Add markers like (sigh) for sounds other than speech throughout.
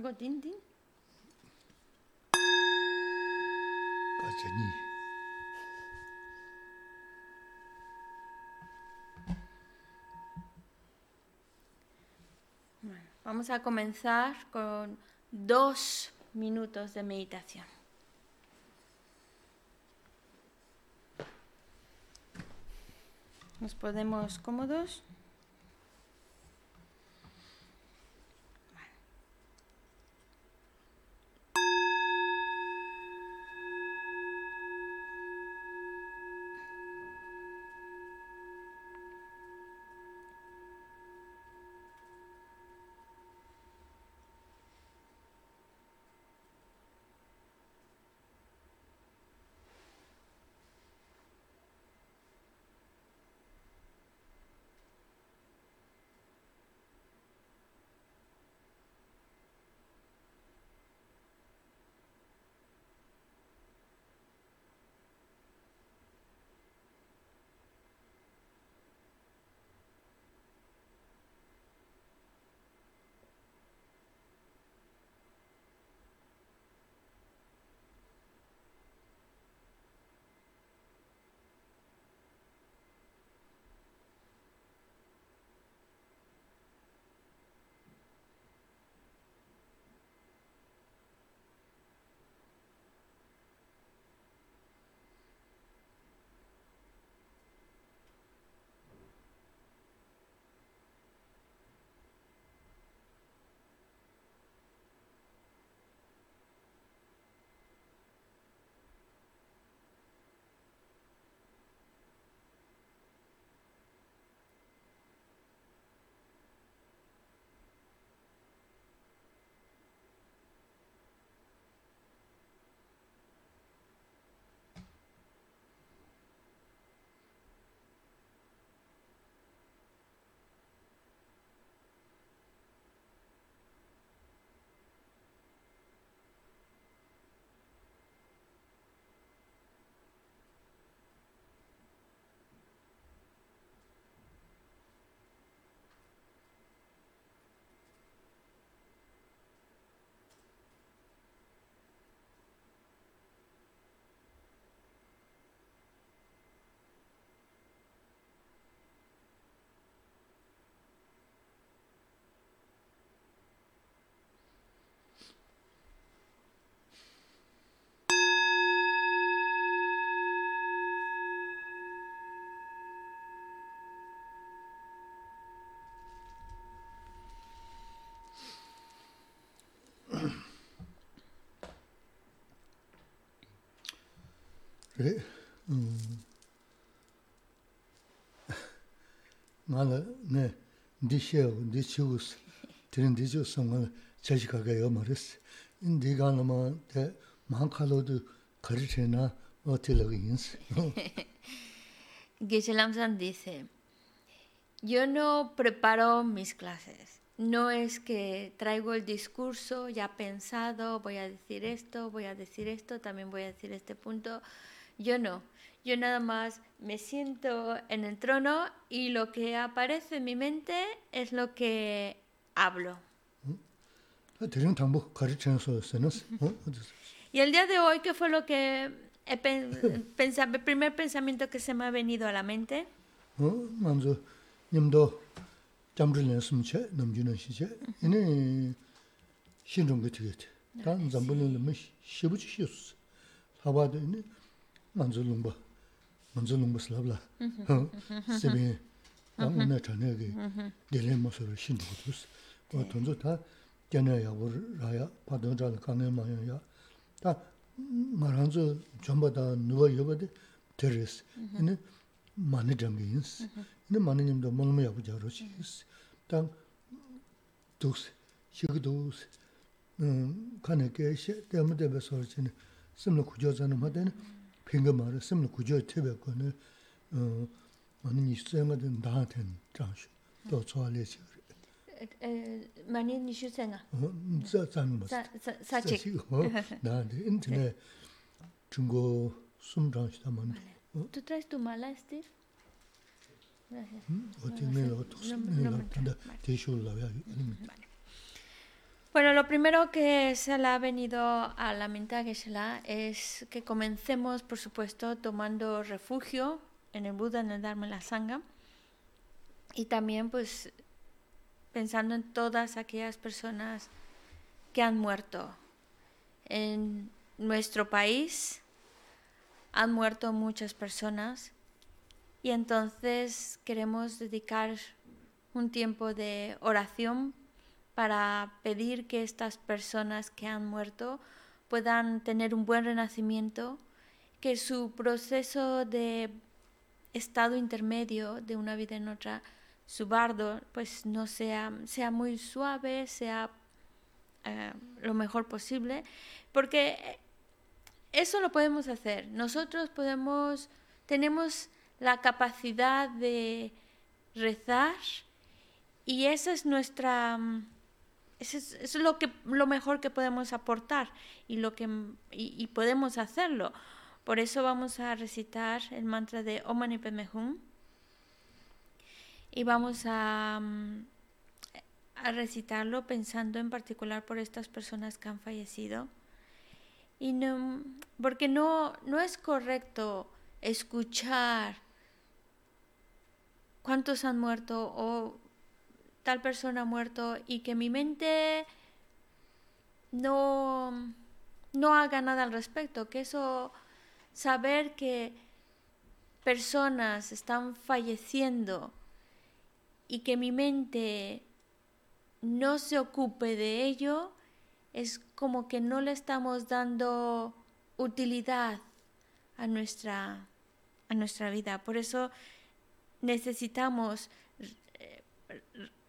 Tin. Kachani. Vamos a comenzar con dos minutos de meditación. Nos podemos cómodos. Re, nga la, ne, di xeo, di chigus, tirin di chigus sa nga la, chachi kaga yo ma res. In di ga la ma, de, maa ka lo du kari che na, o ti la yins. (laughs) Geshe Lamsan dice, yo no preparo mis clases. No es que traigo el discurso ya pensado, voy a decir esto, voy a decir esto, también voy a decir este punto. Yo no. Yo nada más me siento en el trono y lo que aparece en mi mente es lo que hablo. Na so se nas. Y el día de hoy, ¿qué fue lo que he pen- (laughs) pensa- el primer pensamiento que se me ha venido a la mente? 만주 롱바 만주 롱바 슬랍라. 세비 남나 전에게 딜레마서를 신고 두스 그 돈도 다 견해야 우라야 파도자는 강에마야. 다 말한저 전부 다 누워 여버데 테레스 근데 많이 담긴스 근데 많이 님도 몸을 하고 저러시 땅 독스 시그도스 음 칸에게 시 때문에 배서지는. 심로 구조자는 하다는 핑거 말을 심는 구조 티베 거는 어 아니 이스생아든 나한테는 장시 또 좋아하려지 에 많이 니슈생아 저 잠뭐 사치 나한테 인터넷 중고 숨장시다 만 Tu traes tu mala, Steve? Gracias. O tiene lo otro. Te he hecho la vea. Vale. Bueno, lo primero que se le ha venido a la mente a Geshe-la es que comencemos, por supuesto, tomando refugio en el Buda, en el Dharma y la Sangha. Y también, pues, pensando en todas aquellas personas que han muerto. En nuestro país han muerto muchas personas y entonces queremos dedicar un tiempo de oración para pedir que estas personas que han muerto puedan tener un buen renacimiento, que su proceso de estado intermedio de una vida en otra, su bardo, pues no sea, sea muy suave, sea eh, lo mejor posible, porque eso lo podemos hacer. Nosotros podemos, tenemos la capacidad de rezar y esa es nuestra eso es, lo que lo mejor que podemos aportar y lo que y, podemos hacerlo. Por eso vamos a recitar el mantra de Om Mani Padme Hum y vamos a, a recitarlo pensando en particular por estas personas que han fallecido. Y no, porque no, no es correcto escuchar cuántos han muerto o tal persona ha muerto y que mi mente no, no haga nada al respecto, que eso, saber que personas están falleciendo y que mi mente no se ocupe de ello, es como que no le estamos dando utilidad a nuestra, a nuestra vida. Por eso necesitamos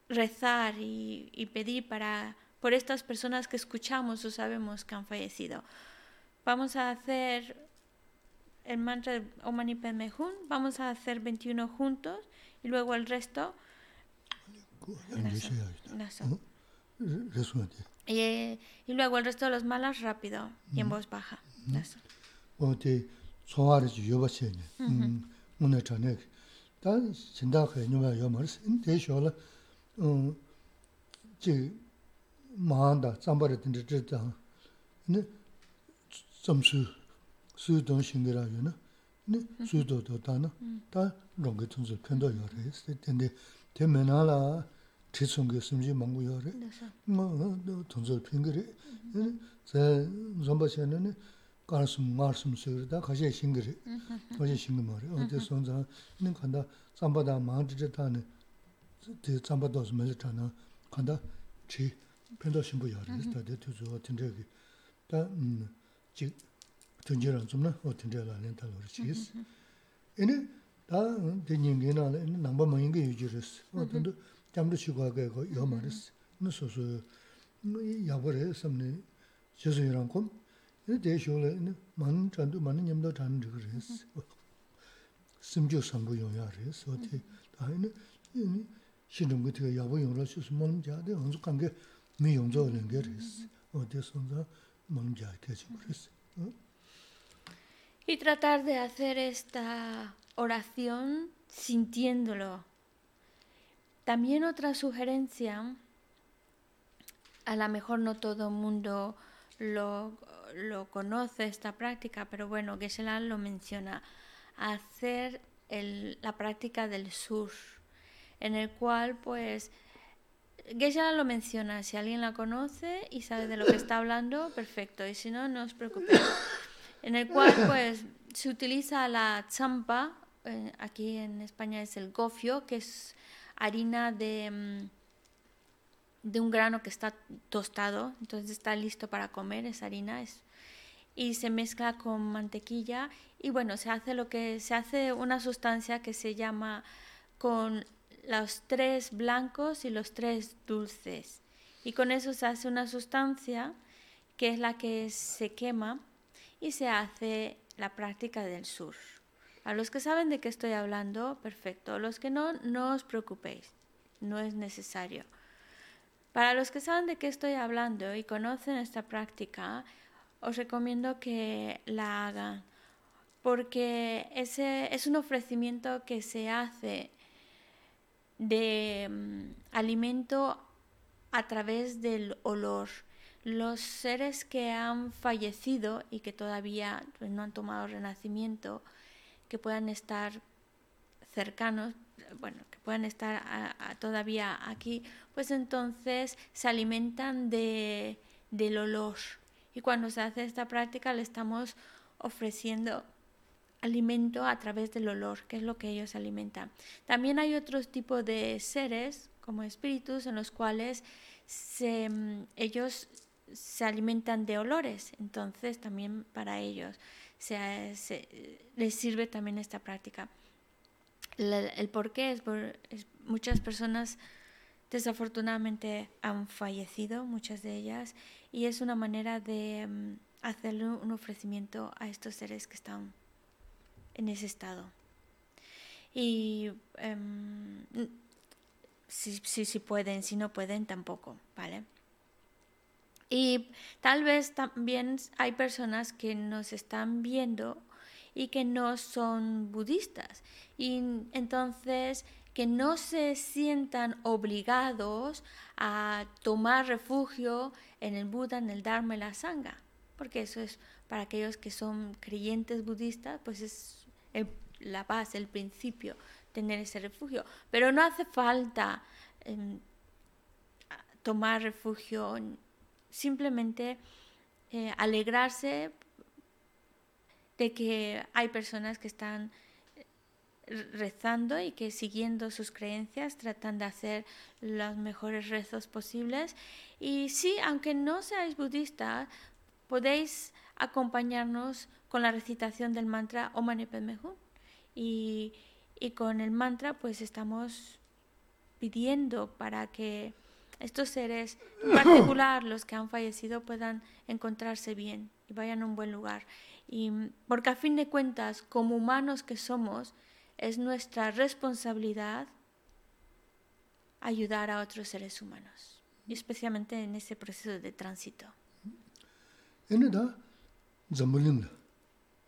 rezar y, pedir para, por estas personas que escuchamos o sabemos que han fallecido. Vamos a hacer el mantra de Om Mani Padme Hum, vamos a hacer 21 juntos y luego el resto. Y, y, luego el resto de los malas rápido y en voz baja. 지 마한다 잠바르 든지 졌다 네 점수 수도 신기라요나 네 수도도 다나 다 롱게 tunzu 편도 요래 근데 대면하라 지송게 심지 망고 요래 뭐 tunzu 핑거리 제 좀바셔는 가슴 말씀 쓰다 가시 신기리 가시 신기 말이 어디 손자 는 간다 잠바다 마한지다네 대 잠바도스 메르타나 간다 지 펜도 신부 요리 다데 투조 텐데기 다지 던지랑 좀나 어 텐데라 렌탈로 지스 에네 다 대닝게나 넘버 많이 유지르스 어떤도 잠도 쉬고 하고 요 말스 무소소 야버레 섬네 제수이랑 곰 대쇼래 많은 잔도 많은 님도 잔 그랬어 심지어 상부 용야래서 어디 다에는 신동 같은 거 야부 용으로 수수 먹는 자들 언제 관계 미 용조는 게 그랬어. 어디서서 먹는 자 되지 그랬어. Y tratar de hacer esta oración sintiéndolo. También otra sugerencia, a lo mejor no todo el mundo lo, lo conoce esta práctica, pero bueno, Geshe-la lo menciona, hacer el, la práctica del sur en el cual pues Geisha lo menciona, si alguien la conoce y sabe de lo que está hablando, perfecto, y si no, no os preocupéis. En el cual pues se utiliza la champa, eh, aquí en España es el gofio, que es harina de, mm, de un grano que está tostado, entonces está listo para comer, esa harina es y se mezcla con mantequilla y bueno, se hace lo que se hace una sustancia que se llama con los tres blancos y los tres dulces. Y con eso se hace una sustancia que es la que se quema y se hace la práctica del sur. A los que saben de qué estoy hablando, perfecto. Los que no, no os preocupéis, no es necesario. Para los que saben de qué estoy hablando y conocen esta práctica, os recomiendo que la hagan, porque ese es un ofrecimiento que se hace de mm, alimento a través del olor. Los seres que han fallecido y que todavía pues, no han tomado renacimiento, que puedan estar cercanos, bueno, que puedan estar todavía aquí, pues entonces se alimentan de, del olor. Y cuando se hace esta práctica le estamos ofreciendo alimento a través del olor, que es lo que ellos alimentan. También hay otros tipos de seres, como espíritus, en los cuales mm, ellos se alimentan de olores, entonces también para ellos les sirve también esta práctica. el por qué es, por, muchas personas desafortunadamente han fallecido, muchas de ellas, y es una manera de mm, hacerle un ofrecimiento a estos seres que están en ese estado. Y em, si, si, pueden, si no pueden, tampoco, ¿vale? Y tal vez también hay personas que nos están viendo y que no son budistas. Y entonces que no se sientan obligados a tomar refugio en el Buda, en el Dharma y la Sangha. Porque eso es para aquellos que son creyentes budistas, pues es la base, el principio, tener ese refugio. Pero no hace falta em, tomar refugio, simplemente eh, alegrarse de que hay personas que están eh, rezando y que siguiendo sus creencias tratan de hacer los mejores rezos posibles. Y sí, aunque no seáis budistas, podéis acompañarnos con la recitación del mantra Om Mani Padme Hum. Y, y con el mantra pues estamos pidiendo para que estos seres, en particular los que han fallecido, puedan encontrarse bien y vayan a un buen lugar. Y, porque a fin de cuentas, como humanos que somos, es nuestra responsabilidad ayudar a otros seres humanos, y especialmente en ese proceso de tránsito.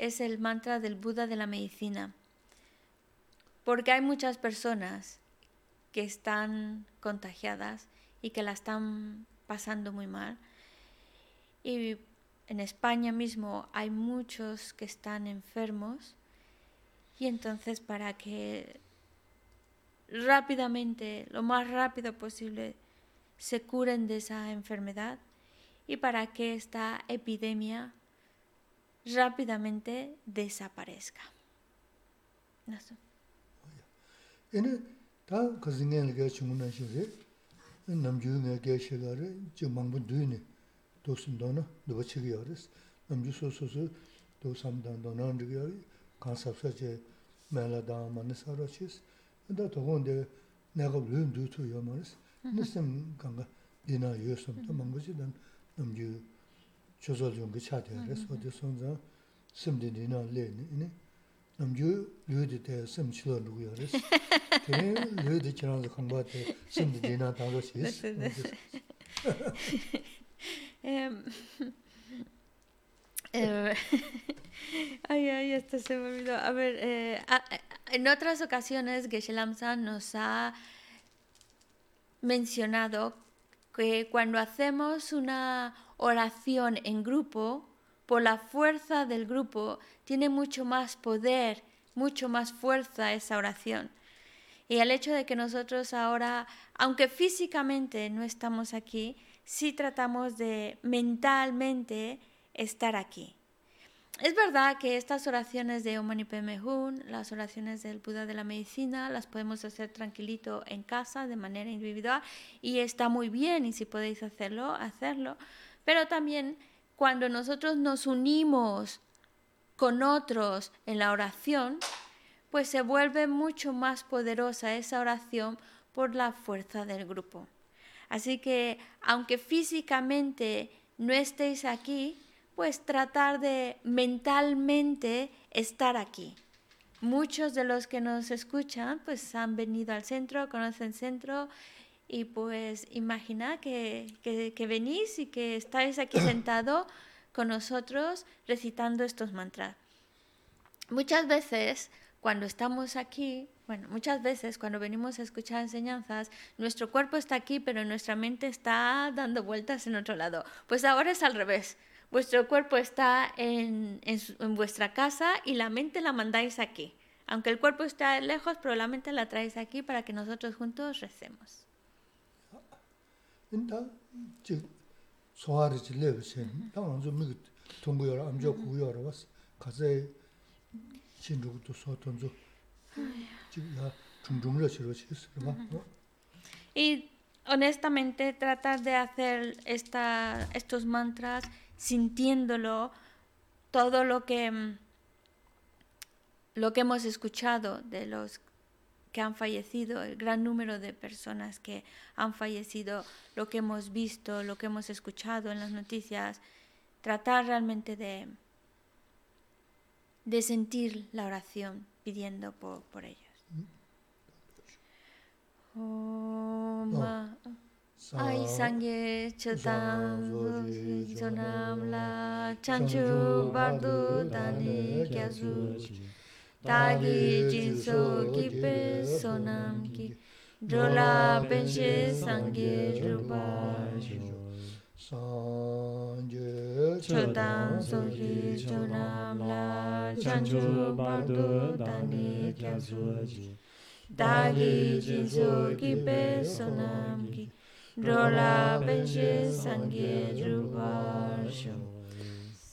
es el mantra del Buda de la medicina. Porque hay muchas personas que están contagiadas y que la están pasando muy mal. Y en España mismo hay muchos que están enfermos. Y entonces para que rápidamente, lo más rápido posible, se curen de esa enfermedad, y para que esta epidemia rápidamente desaparezca. Nasu. Ene ta kazingen ge chungna shige namju ne ge shigare je mangbu duyne dosun dona doba chigi yaris namju so so so do samdan dona ndigi yari Kan sa je mela da manne sara chis da to gonde ne ga lün du tu yomaris mm-hmm. nisem kanga dina yosum ta mangbu ji dan namju chozol yung ge chade res de sonza simde ni na le namju lyu de te sim chilo lu yo res te lo sis (laughs) em ay ay esto se me olvidó. A ver eh, en otras ocasiones Geshe Lamsa nos ha mencionado que cuando hacemos una oración en grupo, por la fuerza del grupo, tiene mucho más poder, mucho más fuerza esa oración. Y el hecho de que nosotros ahora, aunque físicamente no estamos aquí, sí tratamos de mentalmente estar aquí. Es verdad que estas oraciones de Om Mani Padme Hum, las oraciones del Buda de la medicina, las podemos hacer tranquilito en casa de manera individual y está muy bien y si podéis hacerlo, hacerlo. Pero también cuando nosotros nos unimos con otros en la oración, pues se vuelve mucho más poderosa esa oración por la fuerza del grupo. Así que aunque físicamente no estéis aquí, pues tratar de mentalmente estar aquí. Muchos de los que nos escuchan pues han venido al centro, conocen el centro y pues imagina que, que, venís y que estáis aquí (coughs) sentado con nosotros recitando estos mantras. Muchas veces cuando estamos aquí, bueno, muchas veces cuando venimos a escuchar enseñanzas, nuestro cuerpo está aquí, pero nuestra mente está dando vueltas en otro lado. Pues ahora es al revés. Vuestro cuerpo está en, en, vuestra casa y la mente la mandáis aquí. Aunque el cuerpo está lejos, pero la mente la traes aquí para que nosotros juntos recemos. 인다 즉 소화르지 레브센 당은 좀 왔어. 지금 중중으로 Y honestamente tratas de hacer esta, estos mantras sintiéndolo todo lo que mm, lo que hemos escuchado de los que han fallecido, el gran número de personas que han fallecido, lo que hemos visto, lo que hemos escuchado en las noticias, tratar realmente de, de sentir la oración pidiendo por, por ellos. Ay sangye chetan sonam la chanchu bardu dani kyasu Tagi jinso kipe sonam ki Drola penche sangye rupa Sangye chetan soki sonam la chanchu bardu dani kyasu Tagi jinso kipe sonam ki Rola benche sangye drupasho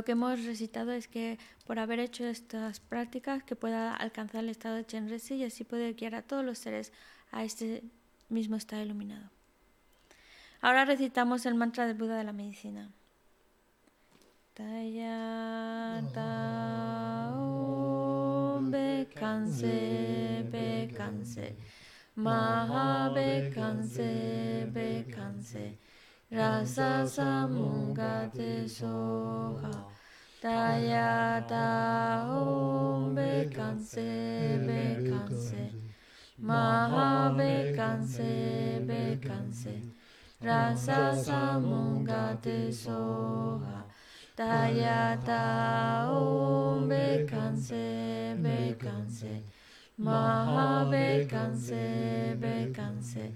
Lo que hemos recitado es que por haber hecho estas prácticas que pueda alcanzar el estado de Chenresi y así poder guiar a todos los seres a este mismo estado iluminado. Ahora recitamos el mantra del Buda de la medicina. Taya Maha Bekanse Bekanse Rasa Samungate Soha Tayata Om Bekanse Bekanse. Maha Bekanse Bekanse. Rasa Samungate Soha Tayata Om Bekanse Bekanse. Maha Bekanse Bekanse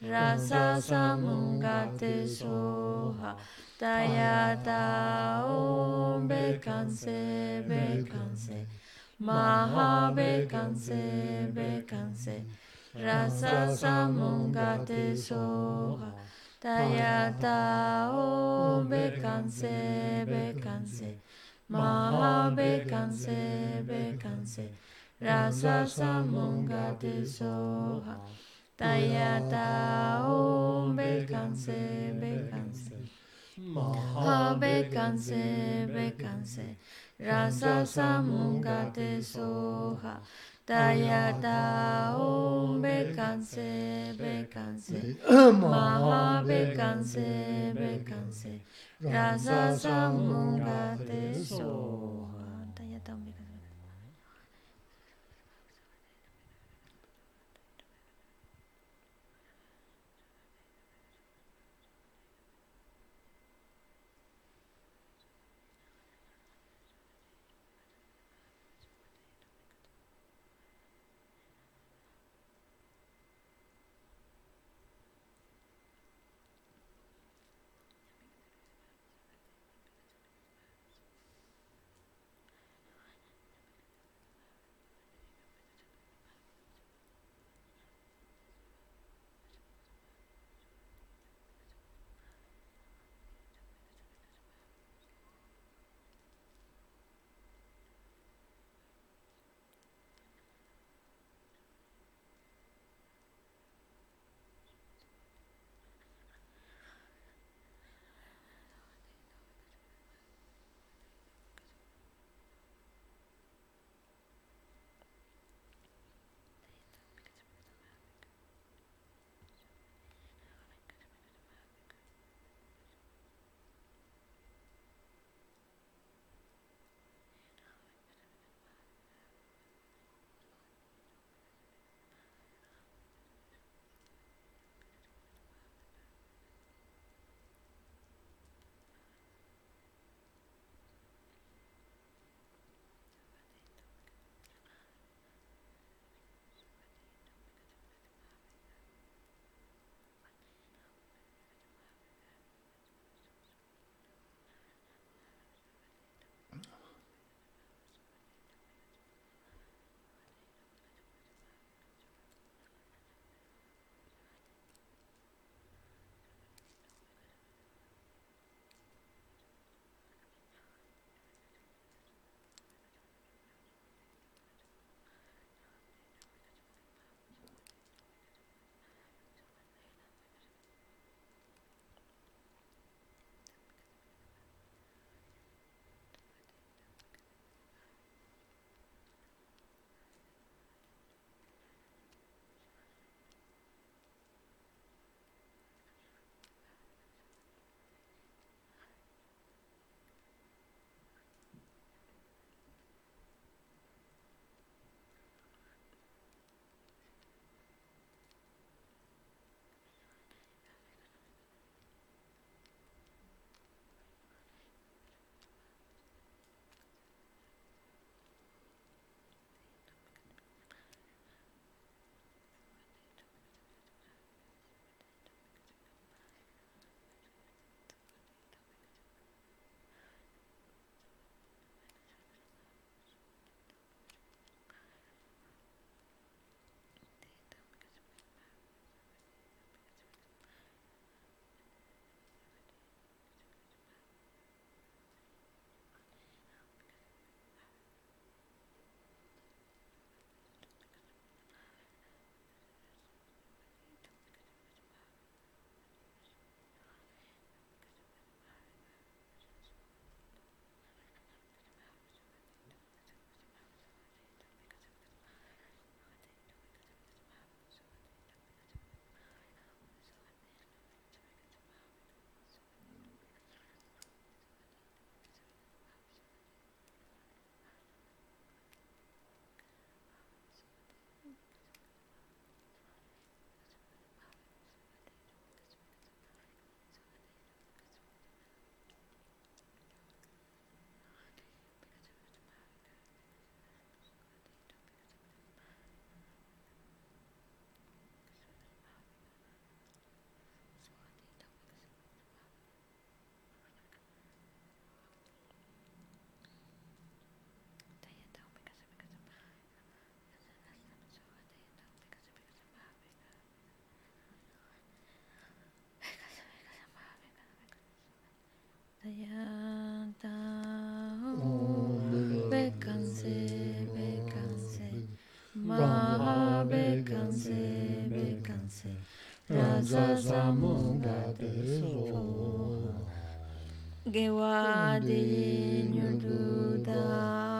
Rasa Samungate Soha Tayata Om Bekanse Bekanse Maha Bekanse Bekanse Rasa Samungate Soha Tayata Om Bekanse Bekanse Maha Bekanse Bekanse Rasa Samungate Soha Tayata Om Bekanse Bekanse Maha Bekanse Bekanse Rasa Samungate Soha Tayata Om Bekanse Bekanse Maha Bekanse Bekanse Rasa Samungate Soha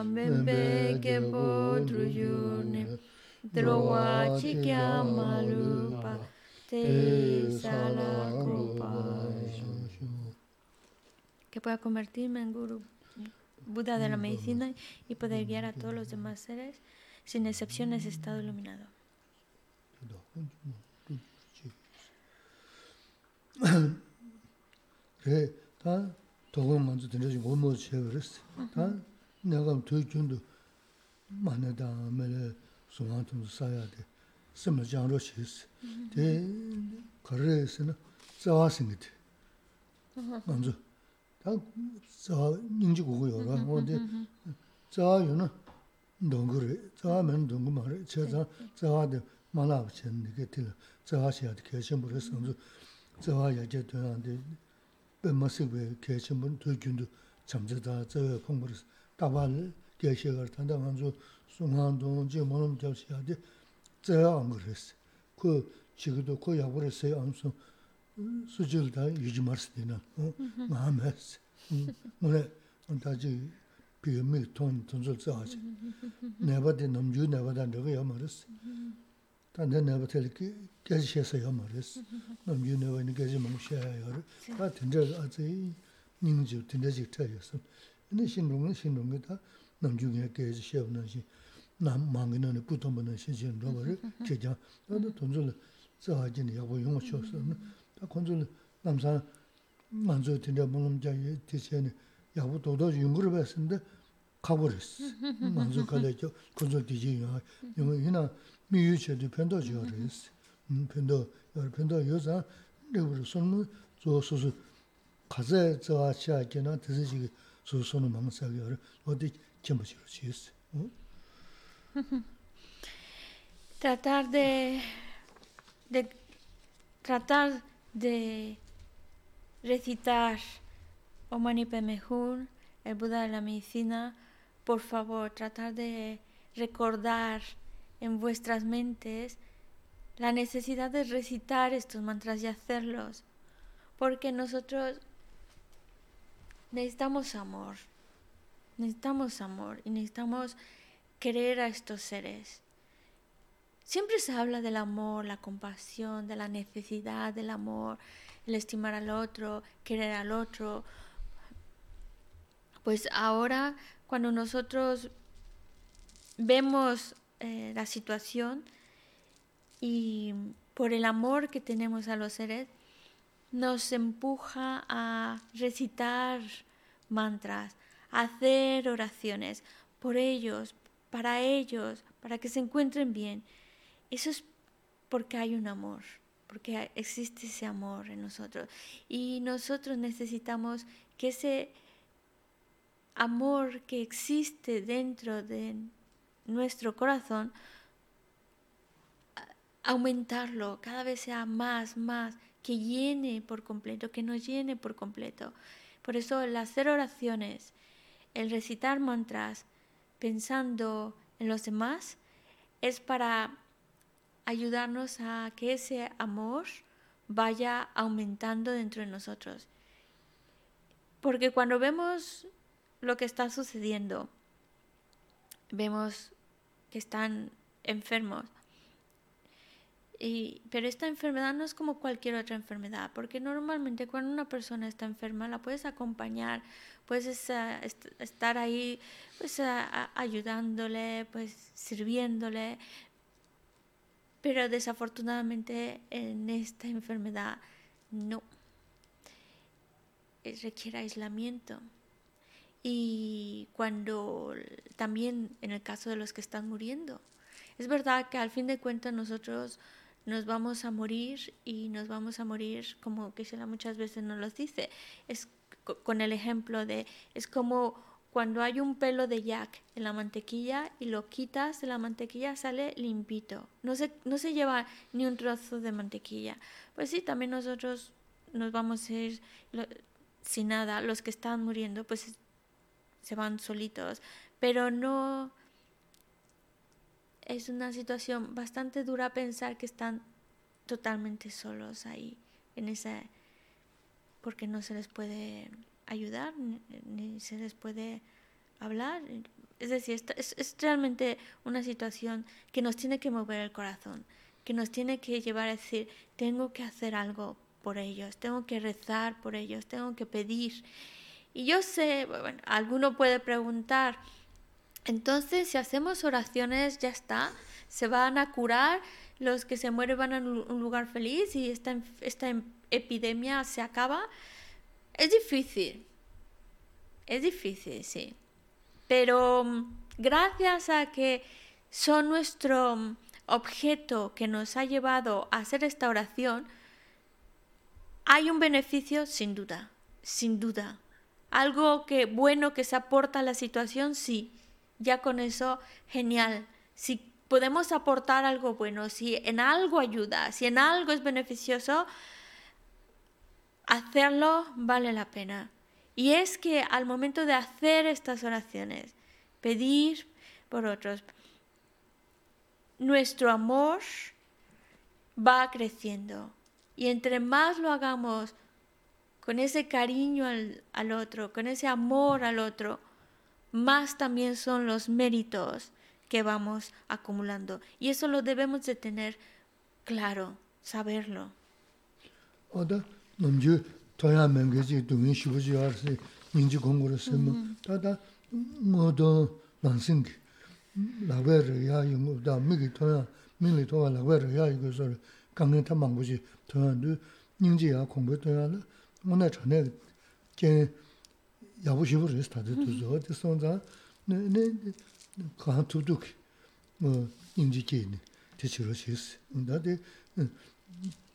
membe drowa chikya malupa te sala que pueda convertirme en guru Buda de la medicina y poder guiar a todos los demás seres sin excepción ese estado iluminado. 그래 다 도금 먼저 드려지 못 먹지 그랬어 다 내가 되준도 만나다 매래 소만tum 사야 돼 스물 장로 시스 대 거래에서는 자와싱이 돼 먼저 다 자, 인지 고고요. 근데 자요는 농구를 자면 농구 말에 제가 자와도 만나고 쳤는데 그때 자와셔야 돼. 계신 분을 선수 자와야 이제 되는데 뱀마스에 계신 분 도균도 잠자다 저 zawa yaja tuyande pe masikwe kechi mun tu gyundu chamchata zawa kongpar taba kechi gar tanda nganzu sungan donji monum gyabsi yade zawa angares ku chigido ku yabares say amsun sujil da yujimars dina mhm. ngames mune antaji piyamik ton tunzul zawa chi mhm. nebadi namju nebada ndaga yamares mhm. 나 어 마음에스 뭐래 다지 비밀 돈 돈을 써야지 내가 넘주 내가 다 내가 야 말스 단내 내가 telki gezişese ya marız 넘주 내가 니 gez이 멍셔야 다 된저 아지 닝주 된저지 타였어 근데 신동은 신동이 다 넘주게 geziş에는 남 망이는 부동분은 신신 로버를 제자 나도 돈을 써야지 야고 용어 쳤어 다 건설 남사 만조 된다 먹는 자에 대체는 야부 도도 연구를 했는데 가버렸어. 만조 갈래죠. 건설 뒤지요. 이거 이나 미유체도 편도 지어졌어. 음 편도 여 편도 여자 내가 손을 조소서 가제 저와 시작이나 드시기 조소는 망사기 어디 겸지로 지었어. 어? tratar de de tratar de recitar Om Mani Padme Hum, el Buda de la medicina, por favor, tratar de recordar en vuestras mentes la necesidad de recitar estos mantras y hacerlos, porque nosotros necesitamos amor, necesitamos amor y necesitamos querer a estos seres. Siempre se habla del amor, la compasión, de la necesidad del amor, el estimar al otro, querer al otro. Pues ahora, cuando nosotros vemos eh, la situación y por el amor que tenemos a los seres, nos empuja a recitar mantras, a hacer oraciones por ellos, para ellos, para que se encuentren bien. Eso es porque hay un amor, porque existe ese amor en nosotros. Y nosotros necesitamos que ese amor que existe dentro de nuestro corazón, aumentarlo, cada vez sea más, más, que llene por completo, que nos llene por completo. Por eso el hacer oraciones, el recitar mantras, pensando en los demás, es para ayudarnos a que ese amor vaya aumentando dentro de nosotros. Porque cuando vemos lo que está sucediendo, vemos que están enfermos. Y, pero esta enfermedad no es como cualquier otra enfermedad, porque normalmente cuando una persona está enferma la puedes acompañar, puedes estar ahí pues, ayudándole, pues sirviéndole, pero desafortunadamente en esta enfermedad no. Eh, requiere aislamiento. Y cuando también en el caso de los que están muriendo, es verdad que al fin de cuentas nosotros nos vamos a morir y nos vamos a morir como que muchas veces nos lo dice. Es con el ejemplo de, es como cuando hay un pelo de yak en la mantequilla y lo quitas de la mantequilla sale limpito. No se, no se lleva ni un trozo de mantequilla. Pues sí, también nosotros nos vamos a ir sin nada. Los que están muriendo pues se van solitos. Pero no... Es una situación bastante dura pensar que están totalmente solos ahí, en esa, porque no se les puede ayudar, ni, se les puede hablar. Es decir, es, es realmente una situación que nos tiene que mover el corazón, que nos tiene que llevar a decir, tengo que hacer algo por ellos, tengo que rezar por ellos, tengo que pedir. Y yo sé, bueno, alguno puede preguntar, entonces si hacemos oraciones ya está, se van a curar, los que se mueren van a un lugar feliz y esta, esta em- epidemia se acaba. Es difícil, es difícil, sí. Pero mm, gracias a que son nuestro mm, objeto que nos ha llevado a hacer esta oración, hay un beneficio sin duda, sin duda. Algo que bueno que se aporta a la situación, sí. Ya con eso, genial. Si podemos aportar algo bueno, si en algo ayuda, si en algo es beneficioso, hacerlo vale la pena. Y es que al momento de hacer estas oraciones, pedir por otros, nuestro amor va creciendo. Y entre más lo hagamos con ese cariño al, al otro, con ese amor al otro, más también son los méritos que vamos acumulando. Y eso lo debemos de tener claro, saberlo. 다 미기 토야 민리 토야 라베르야 이거 소 강년 탐망부지 토야도 닝지야 공부 토야는 오늘 전에 제 야부시부를 스타트 두서 어디 sonza 네네 간 투둑 뭐 인지계니 대치로 시스 근데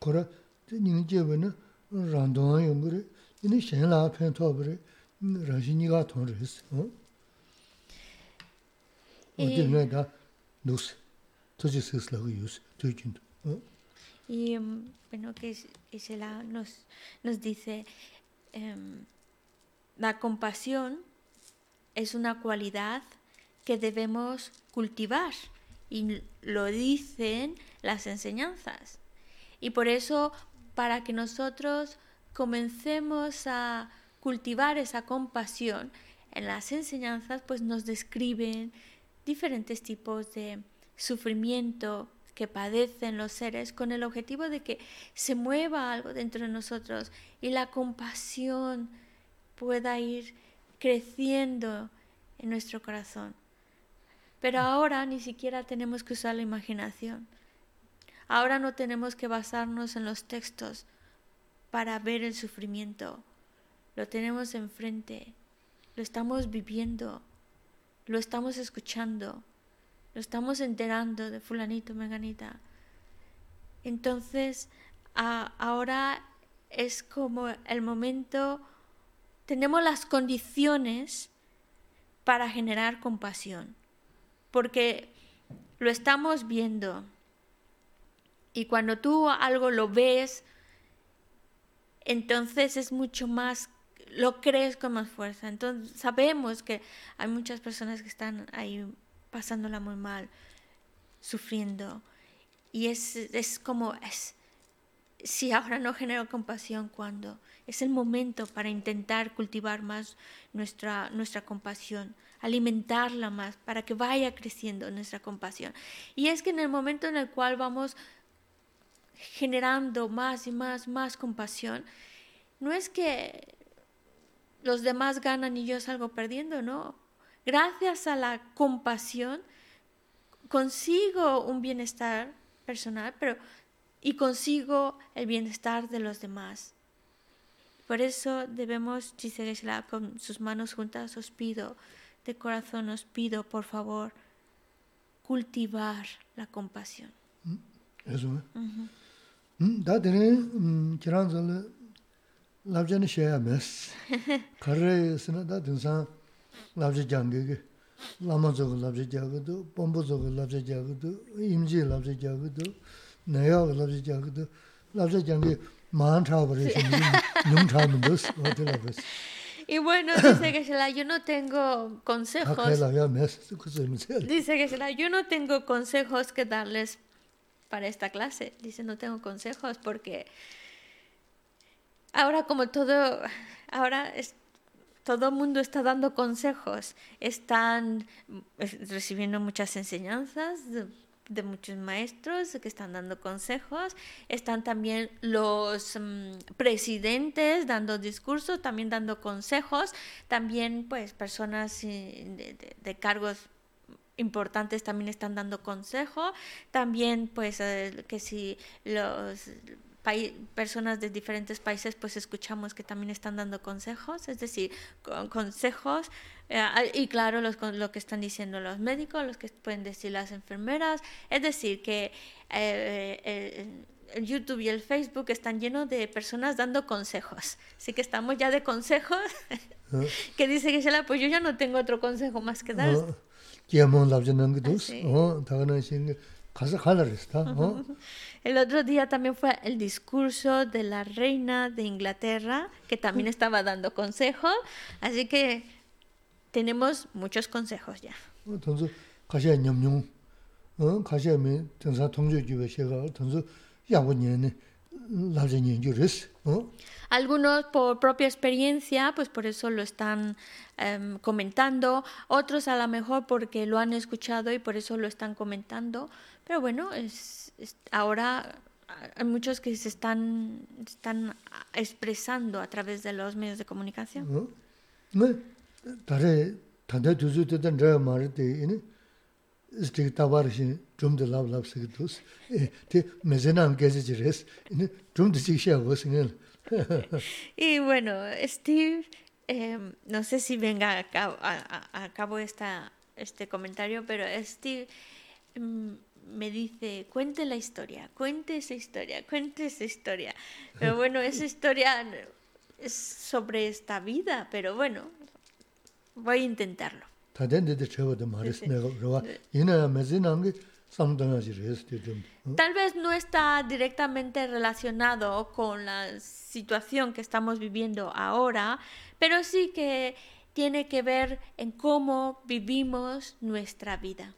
거라 닝제버는 란동 용거를 이니 셴라 펜토버를 라시니가 통르스 어 어디 내가 노스 토지스스라고 유스 되긴도 어 Y mm, bueno, que Isela nos, nos dice, em, la compasión es una cualidad que debemos cultivar y lo dicen las enseñanzas. Y por eso, para que nosotros comencemos a cultivar esa compasión en las enseñanzas, pues nos describen diferentes tipos de sufrimiento que padecen los seres con el objetivo de que se mueva algo dentro de nosotros y la compasión pueda ir creciendo en nuestro corazón. Pero ahora ni siquiera tenemos que usar la imaginación. Ahora no tenemos que basarnos en los textos para ver el sufrimiento. Lo tenemos enfrente, lo estamos viviendo, lo estamos escuchando, lo estamos enterando de fulanito, menganita. Entonces, ahora es como el momento, tenemos las condiciones para generar compasión, porque lo estamos viendo. Y cuando tú algo lo ves, entonces es mucho más, lo crees con más fuerza. Entonces sabemos que hay muchas personas que están ahí pasándola muy mal, sufriendo. Y es, es como, es, si ahora no genero compasión, ¿cuándo? Es el momento para intentar cultivar más nuestra, nuestra compasión, alimentarla más, para que vaya creciendo nuestra compasión. Y es que en el momento en el cual vamos generando más y más, más compasión, no es que los demás ganan y yo salgo perdiendo, no gracias a la compasión, consigo un bienestar personal, pero y consigo el bienestar de los demás. Por eso debemos, Chisela, con sus manos juntas, os pido, de corazón os pido, por favor, cultivar la compasión. Eso es. Da tene, mes. Sena da labzhi lama. Y bueno, dice que se la, yo no tengo consejos. Dice que se la, yo no tengo consejos que darles para esta clase. Dice, no tengo consejos porque ahora como todo, ahora es todo el mundo está dando consejos, están recibiendo muchas enseñanzas de, muchos maestros que están dando consejos, están también los mm, presidentes dando discursos, también dando consejos, también pues personas eh, de, cargos importantes también están dando consejo, también pues eh, que si los personas de diferentes países, pues escuchamos que también están dando consejos, es decir, consejos, eh, y claro, los, lo que están diciendo los médicos, los que pueden decir las enfermeras, es decir, que eh, el, YouTube y el Facebook están llenos de personas dando consejos, así que estamos ya de consejos, ah. (laughs) que dice que pues yo ya no tengo otro consejo más que dar. (laughs) El otro día también fue el discurso de la reina de Inglaterra, que también estaba dando consejos, así que tenemos muchos consejos ya. Algunos por propia experiencia, pues por eso lo están em, comentando, otros a lo mejor porque lo han escuchado y por eso lo están comentando, pero bueno, es, ahora hay muchos que se están, están expresando a través de los medios de comunicación. Y bueno, Steve, em, no sé si venga a cabo, esta, este comentario, pero Steve em, me dice, cuente la historia, cuente esa historia, cuente esa historia. Pero bueno, esa historia es sobre esta vida, pero bueno, voy a intentarlo. Tal vez no está directamente relacionado con la situación que estamos viviendo ahora, pero sí que tiene que ver en cómo vivimos nuestra vida.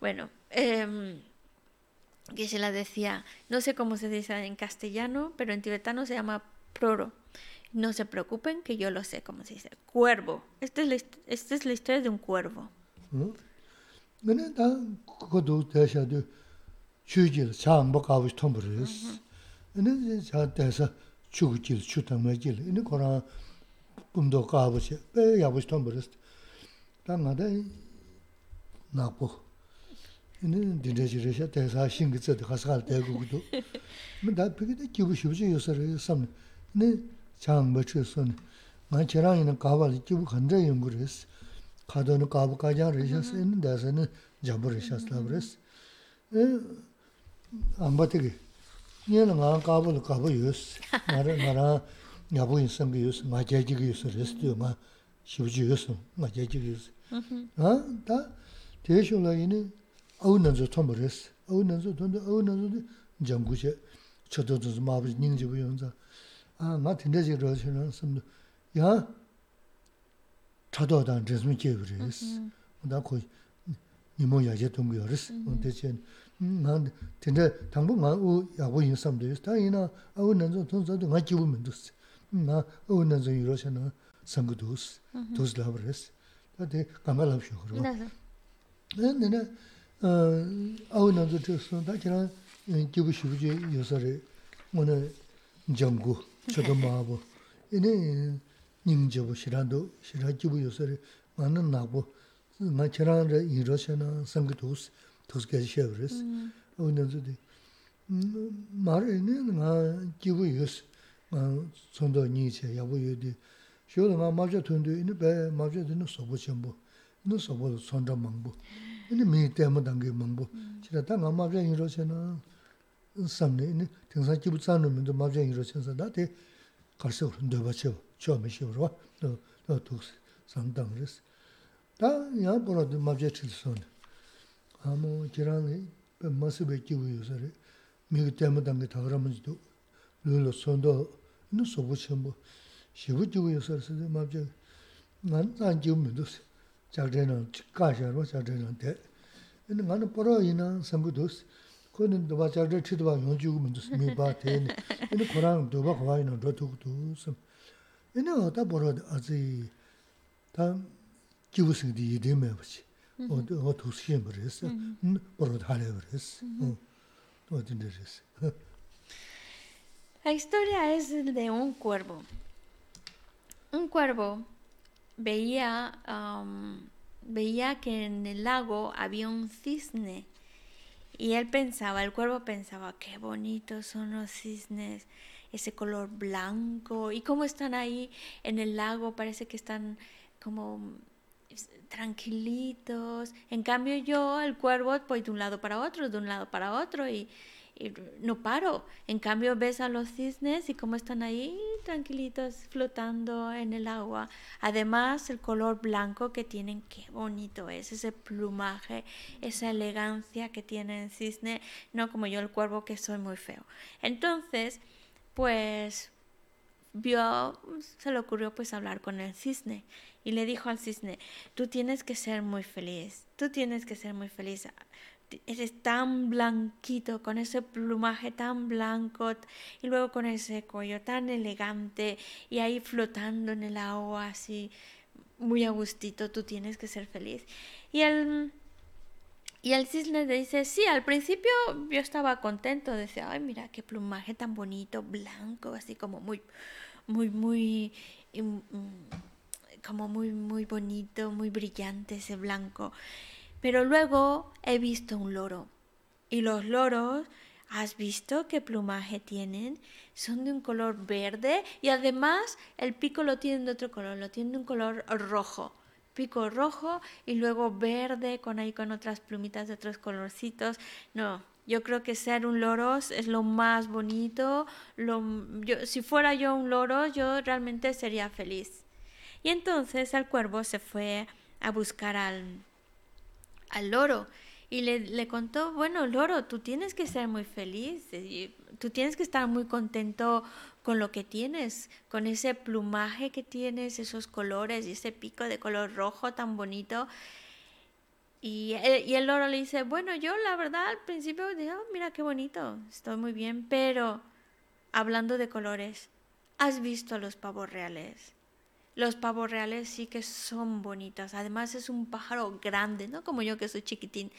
Bueno, em, que se la decía, no sé cómo se dice en castellano, pero en tibetano se llama proro. No se preocupen que yo lo sé cómo se dice. Cuervo. Esta es la, esta es la historia de un cuervo. Uh -huh. dindaji risha taisaa shingi tsadi khasakaal taigu (laughs) kudu. Ma daa piki daa kibu shibji yosari samni, ni chaang bachi soni. Nga chirangi na kaabali kibu khanda yungu resi, khado na kaabu kajaan risha si, ni daisa ni jabu risha slab resi. E, amba tiki, nye na ngaa kaabali kaabu yosi, nga (laughs) raa nyabu insamgi yosi, nga jajigi yosi resi diyo, nga shibji yosi, nga jajigi yosi. Daa, mm-hmm. 어우 난저 톰버레스 어우 난저 돈데 어우 난저 장구제 저도 좀 마비 닝지고 연자 아나 된다지 그러시는 섬도 야 차도단 제스미 계획이스 나 거의 니모 야제 동거였어 근데 난 근데 당분간 우 야고 인삼도 있어 다이나 어우 난저 돈저도 같이 보면 됐어 나 어우 난저 이러시는 상구도스 도스라브레스 다데 가말합쇼 그러고 네네 na āwō nānzō tōng sā tō ngā jīwō mē ndōs, ngā āwō nānzō yī rōshā na sānggō dōs, dōs lāb rēs, tā tē kāngā lāb shō khurwa. Nā nē nā āwō nānzō tō sō, tā kī rā jīwō shīwō jī yōsā rē, ngō nā jānggō, chō tō mā bō, yī nē nīng jīwō shirā dō, shirā jīwō yōsā rē, ngā nā nā bō, ngā kī rā rā yī rōshā na sānggō dōs, 토스게 쉐브르스 오는데도 말에는 나 기부 요스 아 손도 니체 야부 요디 쇼도 나 마저 돈도 있는 배 마저 되는 소보 전부 너 소보 손도 망부 ini mii tenmo tangi mangbo. Chira ta nga mabzha yinro che na samne, ini tingsa kibu tsanu mendo mabzha yinro che nsa, dati karsi ur, ndoba che wa, chio me she urwa, do tuksi, sam tang res. Ta yaa pora do mabzha chil son. Amo kira ni masibe kibu yu sari, mii tenmo tangi tagra manji do, lulu sondo, ini sobo chenbo, shibu kibu yu sari sari mabzha, nga nzan kibu mendo sari. 마스베 기부요 서래 미그 때문에 당게 다그러면서도 룰로 손도 너 소부쳐 뭐 shibu jibu yosar sidi mabja ngan zan jibu mi dos chakde nang ka sharwa chakde nang de ina ngan poro ina sambu dos koni doba chakde chidwa yon jibu mi dos mi ba te ina ina korang doba kwa ina ro tuk dos ina oda poro azi ta jibu singdi yidi me bachi oda o tuk siyen baris poro dhale baris o dinda res La historia es de un cuervo. un cuervo veía, veía que en el lago había un cisne y él pensaba, el cuervo pensaba, qué bonitos son los cisnes, ese color blanco y cómo están ahí en el lago, parece que están como tranquilitos. En cambio yo, el cuervo, voy de un lado para otro, de un lado para otro y no paro. En cambio ves a los cisnes y cómo están ahí tranquilitos flotando en el agua. Además el color blanco que tienen, qué bonito es ese plumaje, esa elegancia que tiene el cisne, no como yo el cuervo que soy muy feo. Entonces, pues vio, se le ocurrió pues hablar con el cisne y le dijo al cisne, tú tienes que ser muy feliz, tú tienes que ser muy feliz eres tan blanquito, con ese plumaje tan blanco y luego con ese cuello tan elegante y ahí flotando en el agua así muy a gustito, tú tienes que ser feliz. Y el, y el cisne le dice, sí, al principio yo estaba contento, decía, ay, mira qué plumaje tan bonito, blanco, así como muy, muy, muy, mm, como muy, muy bonito, muy brillante ese blanco. Pero luego he visto un loro. Y los loros, ¿has visto qué plumaje tienen? Son de un color verde y además el pico lo tienen de otro color, lo tienen de un color rojo. Pico rojo y luego verde con ahí con otras plumitas de otros colorcitos. No, yo creo que ser un loro es lo más bonito. Lo, si fuera yo un loro, yo realmente sería feliz. Y entonces el cuervo se fue a buscar al, al loro y le, le, contó, bueno, loro, tú tienes que ser muy feliz, eh, tú tienes que estar muy contento con lo que tienes, con ese plumaje que tienes, esos colores y ese pico de color rojo tan bonito. Y el, y el loro le dice, bueno, yo la verdad al principio dije, oh, mira qué bonito, estoy muy bien, pero hablando de colores, ¿has visto los pavos reales? Los pavos reales sí que son bonitos. Además es un pájaro grande, ¿no? Como yo que soy chiquitín.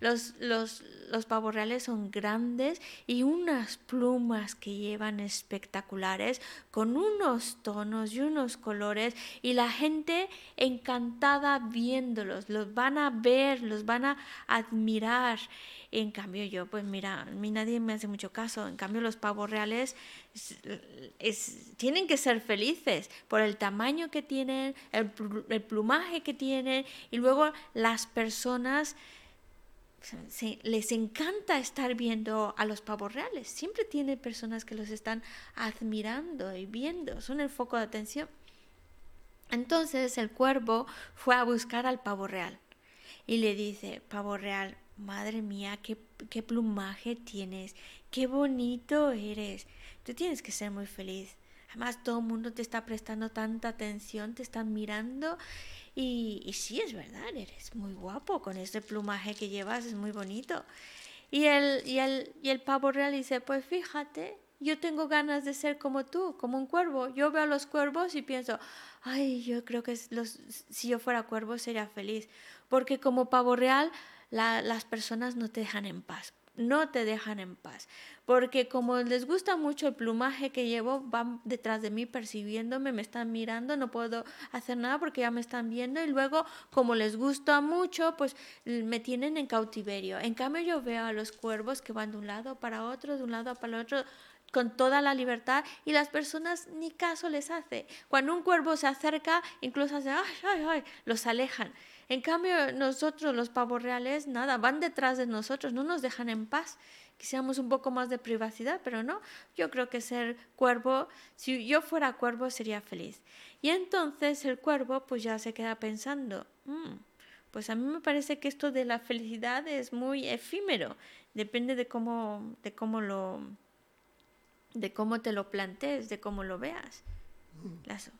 Los, los, los pavos reales son grandes y unas plumas que llevan espectaculares, con unos tonos y unos colores. Y la gente encantada viéndolos. Los van a ver, los van a admirar. En cambio yo, pues mira, a mí nadie me hace mucho caso. En cambio los pavos reales tienen que ser felices por el tamaño que tienen, el, plumaje que tienen y luego las personas les encanta estar viendo a los pavos reales. Siempre tiene personas que los están admirando y viendo, son el foco de atención. Entonces el cuervo fue a buscar al pavo real y le dice, pavo real, madre mía, qué, qué plumaje tienes, qué bonito eres, tú tienes que ser muy feliz. Además, todo el mundo te está prestando tanta atención, te están mirando. Y, y sí, es verdad, eres muy guapo con ese plumaje que llevas, es muy bonito. Y el, y el, y el pavo real dice, pues fíjate, yo tengo ganas de ser como tú, como un cuervo. Yo veo a los cuervos y pienso, ay, yo creo que si yo fuera cuervo sería feliz. Porque como pavo real las personas no te dejan en paz, no te dejan en paz, porque como les gusta mucho el plumaje que llevo, van detrás de mí percibiéndome, me están mirando, no puedo hacer nada porque ya me están viendo y luego como les gusta mucho, pues me tienen en cautiverio. En cambio yo veo a los cuervos que van de un lado para otro, de un lado para otro, con toda la libertad y las personas ni caso les hace. Cuando un cuervo se acerca, incluso hace, ay, ay, ay, los alejan. En cambio, nosotros, los pavos reales, nada, van detrás de nosotros, no nos dejan en paz. Quisiéramos un poco más de privacidad, pero no. Yo creo que ser cuervo, si yo fuera cuervo, sería feliz. Y entonces el cuervo, pues ya se queda pensando, mm, pues a mí me parece que esto de la felicidad es muy efímero. Depende de cómo, de cómo lo, de cómo te lo plantees, de cómo lo veas. Lazo.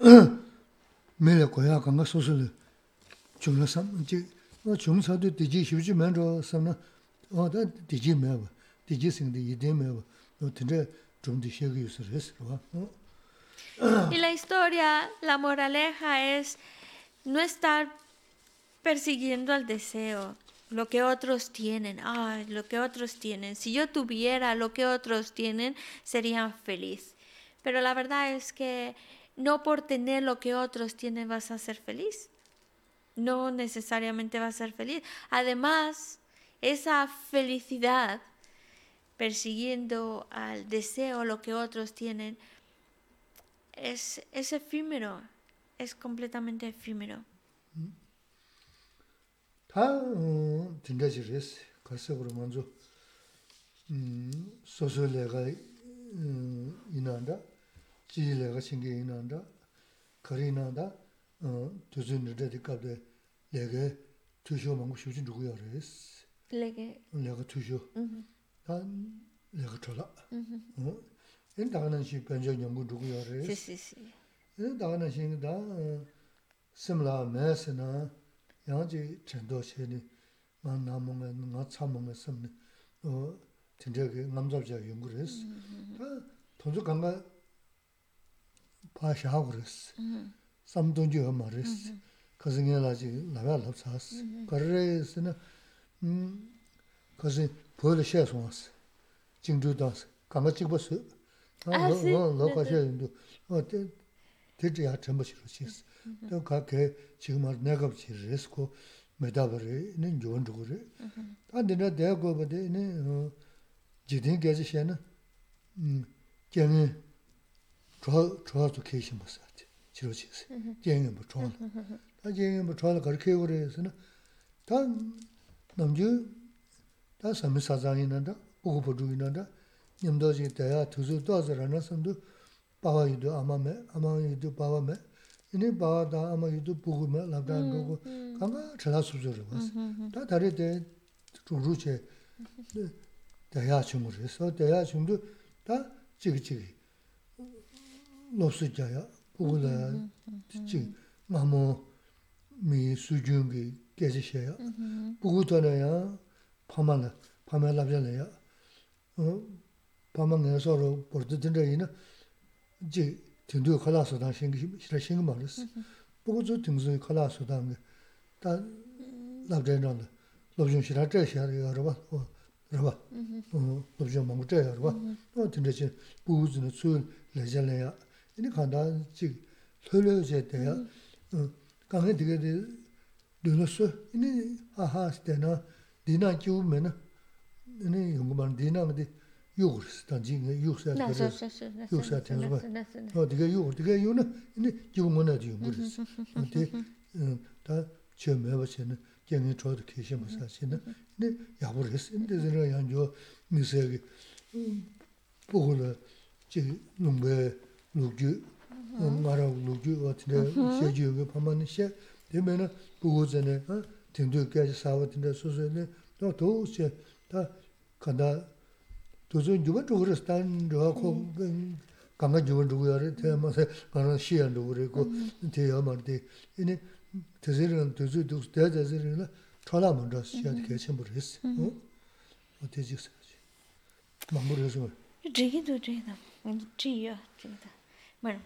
(clears throat) Y la historia, la moraleja es no estar persiguiendo al deseo, lo que otros tienen, ay, lo que otros tienen. Si yo tuviera lo que otros tienen, sería feliz. Pero la verdad es que no por tener lo que otros tienen vas a ser feliz. No necesariamente vas a ser feliz. Además, esa felicidad persiguiendo al deseo lo que otros tienen es, es efímero, es completamente efímero. Mm. 지 그랬어. 가서 그러 먼저 음 소설내가 이난다. 지리내가 신게 이난다. 거리난다. 어 두준들 데까데 내가 투쇼 먹고 싶지 누구야 그랬어. Lege. 내가 투쇼. Ujú, 난 내가 돌아. ujú. 어? 엔 다가는 시 변적 연구 누구야 Sí, 그랬어. sí, sí. 엔 다가는 시다 심라 매스나 양지 전도 시니 만 남은 거 참은 섬네 어 진짜게 남자자 연구를 했어 다 돈도 간가 파샤하고 그랬어 Ujú, 삼돈주 말했어 그중에라지 나가 럽사스 그래서는 음 그래서 벌을 셔서 왔어 진주다스 간가 찍었어 아, sí. 너 가셔도 어 대지야 전부 싫었어 또 가게 지금 말 내가 지르스고 메다버리는 좋은 주고래 안데나 대고 버데네 어 지딘 게지셔는 음 걔네 저 저도 계신 못 살지 지로지스 걔네 뭐 좋아 다 걔네 뭐 좋아 그렇게 그래서는 다 남주 다 삼사장이는다 보고 보주이는다 님도지 대야 두수 도저라는 선도 바와이도 아마메 아마이도 바와메 이니 바다 아마이도 보고메 라다고 강가 전화 수저로 왔어 다 다르대 주루체 대야 중으로 해서 대야 중도 다 지기지기 lopsu jaya, kukula mm-hmm. chik mamu mi sujungi gezi shaya. Mm-hmm. Kukuta na ya pama na, pama labya na ya. Mm, pama nga soro bordo dinda ina ji tindu kala sudan shingi, shira shingi maris. Mm-hmm. Kukuzu tingzu kala sudan nga ta labya na na lopsu shira zaya shaya ya rwa, rwa, mm, lopsu mangu zaya rwa. Tinda chi kukuzu na tsu laja na ya. 보고 저 등수 칼라서다 다 나브데나는 로좀 싫어这些여러 봐 어, 여러 봐 어, 로좀 먹고 저 여러 봐 어, 근데 지 부즈는 술 내절래야 이니 간다 지 설려제 돼야 어, 강에 되게 늘었어 이니 아하 때나 디나 주면은 이니 연구만 디나인데 요르스 단지가 요르스 No, 그래서 eso, eso, eso, eso, 요새 eso, 되는 eso, 거. eso, eso, eso. 어, 네가 요, 네가 요는 이제 지금은 아주 모르겠어. 근데 다 처음에 버치는 경이 저도 계시면 사실은 근데 야구를 했는데 저는 양조 미세하게 보고는 지 농배 루주 말아 루주 같은데 세주가 파마는 시 되면은 보고 전에 lukyu, mara lukyu watinde xe jiyoge pamani xe, dime na bugu zane, tindu gaji sawa tinde susu ne, na togo xe, ta kanda, tuzu yuwa chugu resi, tan yuwa ko, ganga yuwa chugu yare, te ma se, ganga xe yan chugu re, ko, te ya mara de, ini, te zirin, tuzu duksu, te zirin la, chala manda xe yade kaya chenpo resi, o te jiksa, mambu resi wari. Jigi du jigi da, jigi ya, jigi da. Bueno,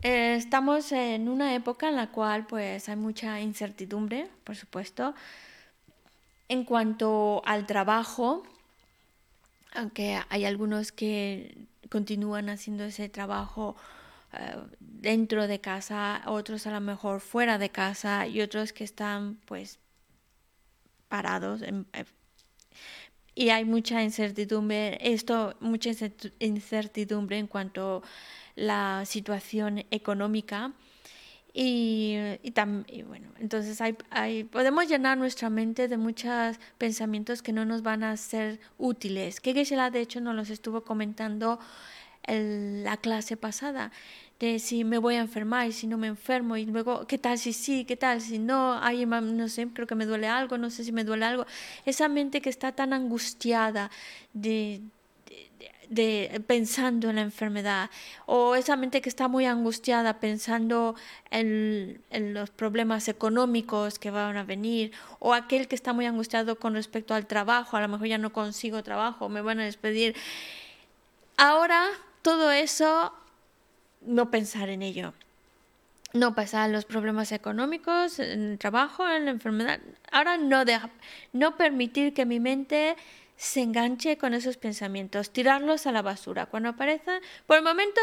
eh, estamos en una época en la cual pues hay mucha incertidumbre, por supuesto, en cuanto al trabajo, aunque hay algunos que continúan haciendo ese trabajo eh, dentro de casa, otros a lo mejor fuera de casa y otros que están pues parados en- eh, y hay mucha incertidumbre, esto, mucha incertidumbre en cuanto a la situación económica. Y, y bueno, entonces hay, hay- podemos llenar nuestra mente de muchos pensamientos que no nos van a ser útiles. Que Geshe-la, de hecho, nos los estuvo comentando en la clase pasada, si me voy a enfermar y si no me enfermo, y luego, ¿qué tal si sí? ¿Qué tal si no? Ay, no sé, creo que me duele algo, no sé si me duele algo. Esa mente que está tan angustiada de, de- de, pensando en la enfermedad, o esa mente que está muy angustiada pensando en, en, los problemas económicos que van a venir, o aquel que está muy angustiado con respecto al trabajo, a lo mejor ya no consigo trabajo, me van a despedir. Ahora todo eso, no pensar en ello. No pasar los problemas económicos, en el trabajo, en la enfermedad. Ahora no, no permitir que mi mente se enganche con esos pensamientos, tirarlos a la basura. Cuando aparezcan, por el momento,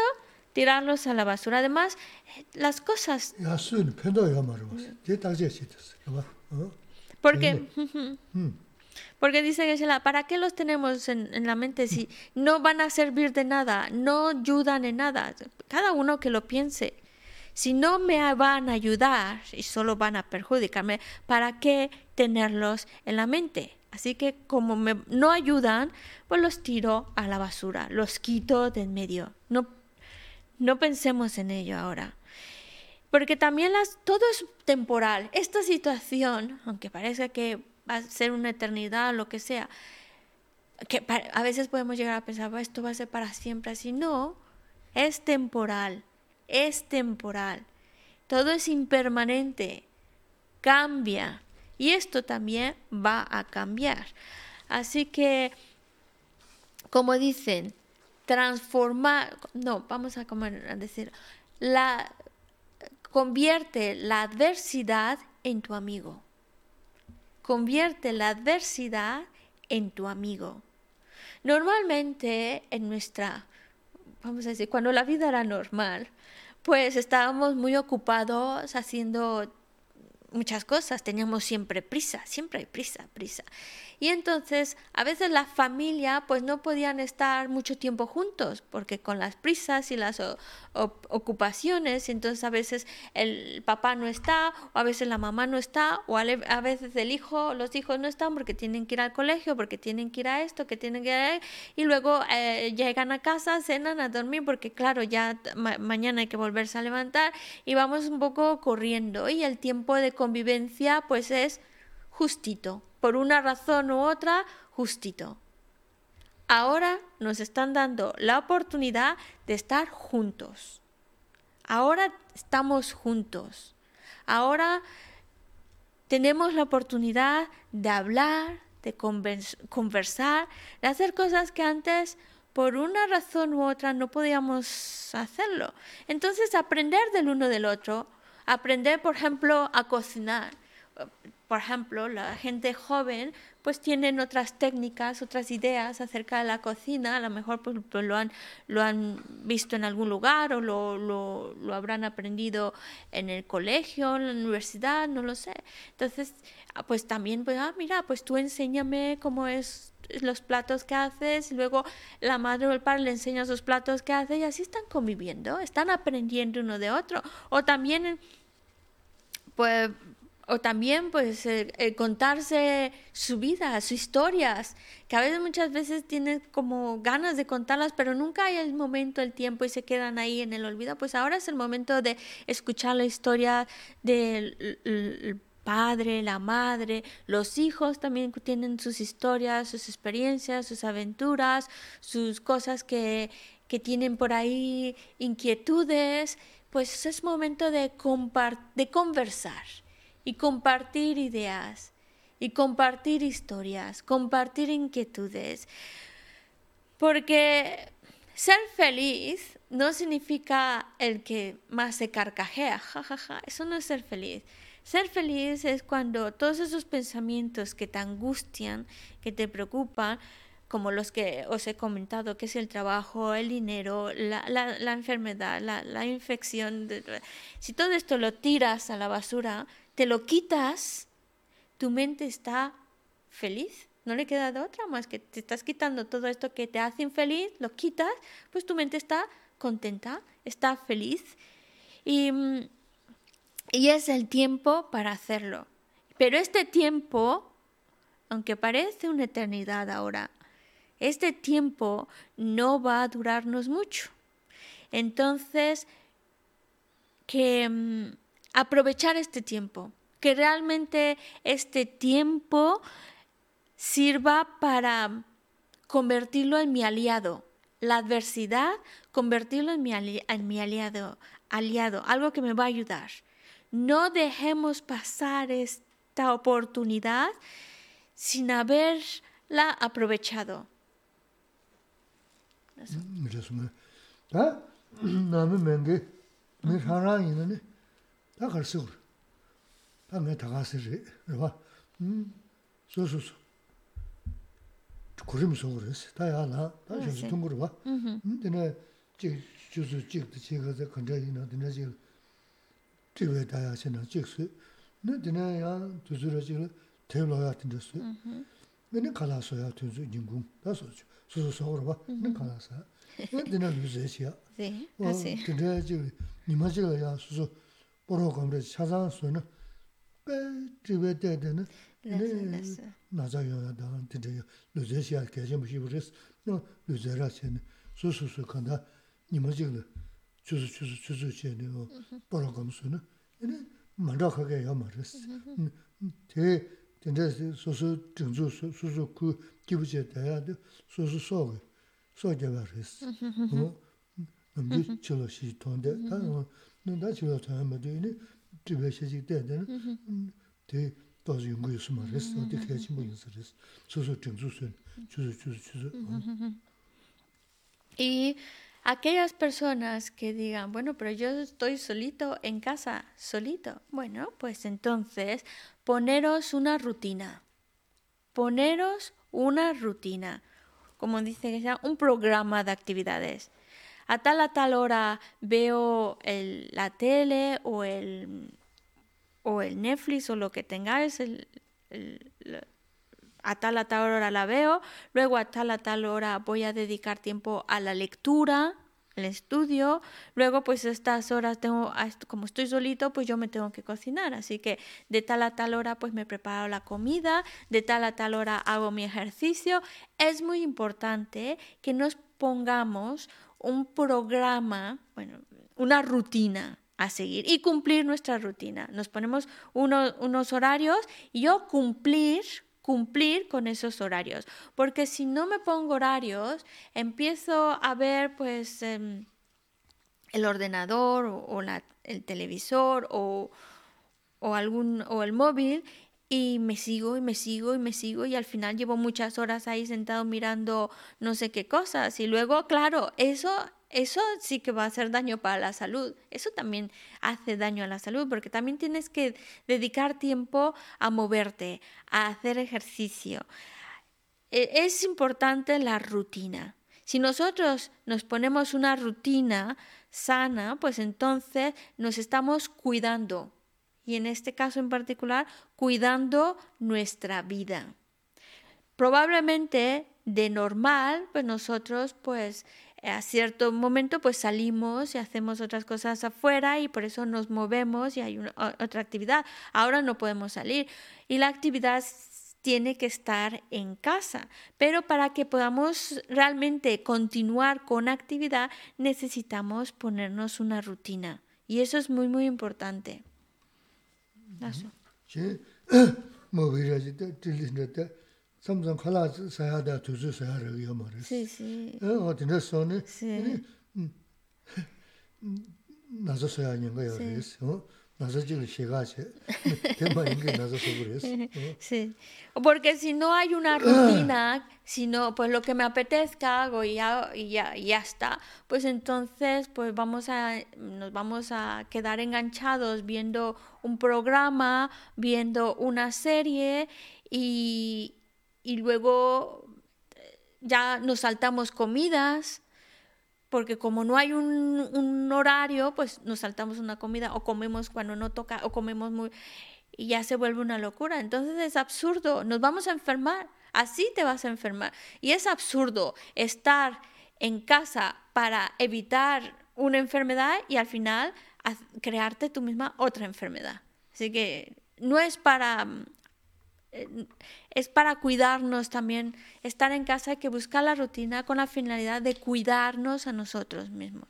tirarlos a la basura. Además, las cosas... Porque, (laughs) porque dice que ¿para qué los tenemos en, en, la mente si no van a servir de nada, no ayudan en nada? Cada uno que lo piense. Si no me van a ayudar y solo van a perjudicarme, ¿para qué tenerlos en la mente? Así que como me, no ayudan, pues los tiro a la basura, los quito de en medio. No, no pensemos en ello ahora. Porque también las, todo es temporal. Esta situación, aunque parezca que va a ser una eternidad, lo que sea, que a veces podemos llegar a pensar, esto va a ser para siempre así. No, es temporal, es temporal. Todo es impermanente, cambia. Y esto también va a cambiar. Así que, como dicen, transformar, no, vamos a, a decir, la, convierte la adversidad en tu amigo. Convierte la adversidad en tu amigo. Normalmente en nuestra, vamos a decir, cuando la vida era normal, pues estábamos muy ocupados haciendo muchas cosas, teníamos siempre prisa, siempre hay prisa, prisa. Y entonces a veces la familia pues no podían estar mucho tiempo juntos porque con las prisas y las ocupaciones, entonces a veces el papá no está o a veces la mamá no está o a veces el hijo, los hijos no están porque tienen que ir al colegio, porque tienen que ir a esto, que tienen que ir a... y luego eh, llegan a casa, cenan a dormir porque claro, ya mañana hay que volverse a levantar y vamos un poco corriendo y el tiempo de convivencia pues es justito por una razón u otra, justito. Ahora nos están dando la oportunidad de estar juntos. Ahora estamos juntos. Ahora tenemos la oportunidad de hablar, de conversar, de hacer cosas que antes por una razón u otra no podíamos hacerlo. Entonces aprender del uno del otro, aprender por ejemplo a cocinar por ejemplo, la gente joven pues tienen otras técnicas, otras ideas acerca de la cocina, a lo mejor pues, pues lo, han, lo han visto en algún lugar o lo, lo, lo, habrán aprendido en el colegio, en la universidad, no lo sé. Entonces, pues también, pues, ah, mira, pues tú enséñame cómo es los platos que haces, y luego la madre o el padre le enseña sus platos que hace y así están conviviendo, están aprendiendo uno de otro. O también, pues o también pues contarse su vida, sus historias, que a veces muchas veces tienes como ganas de contarlas, pero nunca hay el momento, el tiempo y se quedan ahí en el olvido. Pues ahora es el momento de escuchar la historia del padre, la madre, los hijos también tienen sus historias, sus experiencias, sus aventuras, sus cosas que, que tienen por ahí, inquietudes. Pues es momento de, de conversar y compartir ideas y compartir historias, compartir inquietudes. Porque ser feliz no significa el que más se carcajea, jajaja, eso no es ser feliz. Ser feliz es cuando todos esos pensamientos que te angustian, que te preocupan, como los que os he comentado, que es el trabajo, el dinero, la, la, enfermedad, la, la infección, si todo esto lo tiras a la basura, te lo quitas, tu mente está feliz. No le queda de otra más que te estás quitando todo esto que te hace infeliz, lo quitas, pues tu mente está contenta, está feliz. Y, y es el tiempo para hacerlo. Pero este tiempo, aunque parece una eternidad ahora, este tiempo no va a durarnos mucho. Entonces, que mm, aprovechar este tiempo, que realmente este tiempo sirva para convertirlo en mi aliado, la adversidad, convertirlo en mi, aliado, aliado, algo que me va a ayudar. No dejemos pasar esta oportunidad sin haberla aprovechado. (clears throat) kurim sogo res, ta yaa naa, (laughs) ta shansi tunguru wa. Dina jik juzu jik di jiga zi kandra ina, dina jik jiga ta yaa chi naa jik su. Dina yaa duzu ra jik teyo lo yaa dinda su. Dina kala so yaa tunzu nyingung, ta so ju, suzu sogo ra wa, dina kala sa. Dina lu zi chi yaa. Dina jik nima jiga yaa suzu boro kamra chazan su na, pe jiga daya dina, 나자 요나다 근데 루제시아 계신 분이 그랬어. 너 루제라체는 소소소 간다. 니마지글 주주 주주 주주 제네요. 보러감스는 얘네 만족하게 야 말했어. 대 근데 소소 정주 소소 그 기부제 돼야도 소소 소게 소게 말했어. 어 남기 철시 돈데 다 너나 지금 하면 되니 집에 시직 때는 대 Y aquellas personas que digan, bueno, pero yo estoy solito en casa, solito. Bueno, pues entonces poneros una rutina. Poneros una rutina. Como dice que sea un programa de actividades. A tal a tal hora veo la tele o el o el Netflix o lo que tengáis, el, a tal a tal hora la veo, luego a tal a tal hora voy a dedicar tiempo a la lectura, al estudio, luego pues estas horas tengo, como estoy solito, pues yo me tengo que cocinar, así que de tal a tal hora pues me preparo la comida, de tal a tal hora hago mi ejercicio. Es muy importante que nos pongamos un programa, bueno, una rutina, a seguir y cumplir nuestra rutina. Nos ponemos unos horarios y yo cumplir, cumplir con esos horarios. Porque si no me pongo horarios, empiezo a ver pues em, el ordenador o, el televisor o, o, algún, o el móvil y me sigo y me sigo y me sigo y al final llevo muchas horas ahí sentado mirando no sé qué cosas y luego claro eso eso sí que va a hacer daño para la salud. Eso también hace daño a la salud porque también tienes que dedicar tiempo a moverte, a hacer ejercicio. E, es importante la rutina. Si nosotros nos ponemos una rutina sana, pues entonces nos estamos cuidando. Y en este caso en particular, cuidando nuestra vida. Probablemente de normal, pues nosotros pues a cierto momento pues salimos y hacemos otras cosas afuera y por eso nos movemos y hay otra actividad. Ahora no podemos salir y la actividad tiene que estar en casa, pero para que podamos realmente continuar con actividad necesitamos ponernos una rutina y eso es muy muy importante. 나서 제 먹으려지 때 들리는데 삼성 칼라스 사야다 두주 사야를 이거 말해. 시시. 어 어디나 손에. 시. 나서 사야 하는 거예요. 어. Nazo jiga shiga che. Tema inge nazo sogu re. Sí. Porque si no hay una rutina, si no, pues lo que me apetezca hago y ya, y ya, y ya está, pues entonces pues vamos a, nos vamos a quedar enganchados viendo un programa, viendo una serie y, y luego eh, ya nos saltamos comidas, porque como no hay un, horario, pues nos saltamos una comida o comemos cuando no toca o comemos muy... y ya se vuelve una locura. Entonces es absurdo, nos vamos a enfermar, así te vas a enfermar. Y es absurdo estar en casa para evitar una enfermedad y al final crearte tú misma otra enfermedad. Así que no es para eh, es para cuidarnos también. Estar en casa hay que buscar la rutina con la finalidad de cuidarnos a nosotros mismos.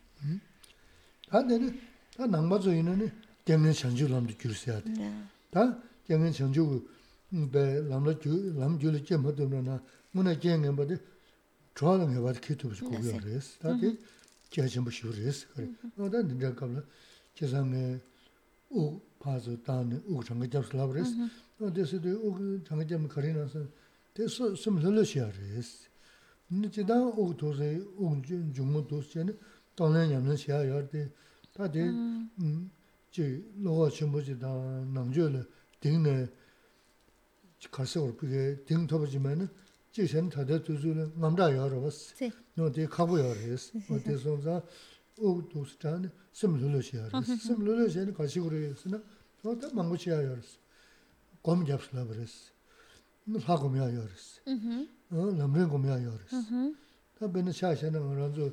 대세도 오그 장점 거리나서 대서 숨들려 시야레스 니지다 오 도세 옹준 중무 도스에는 돈을 냠는 시야여데 다들 음제 로가 전부지다 남주를 딩네 가서 그게 딩 터지면은 제선 다들 두줄 남다 여러스 너데 가고 여러스 어디선가 오 도스단 숨들려 시야레스 숨들려 시야는 가시고 그랬으나 또 망고 시야여스 es. Gom gyab sila bar es. La gom ya yara es. Ujú, O lamrin gom ya yara es. ujú. Tā bēnā chā shē nā ngā rāndzō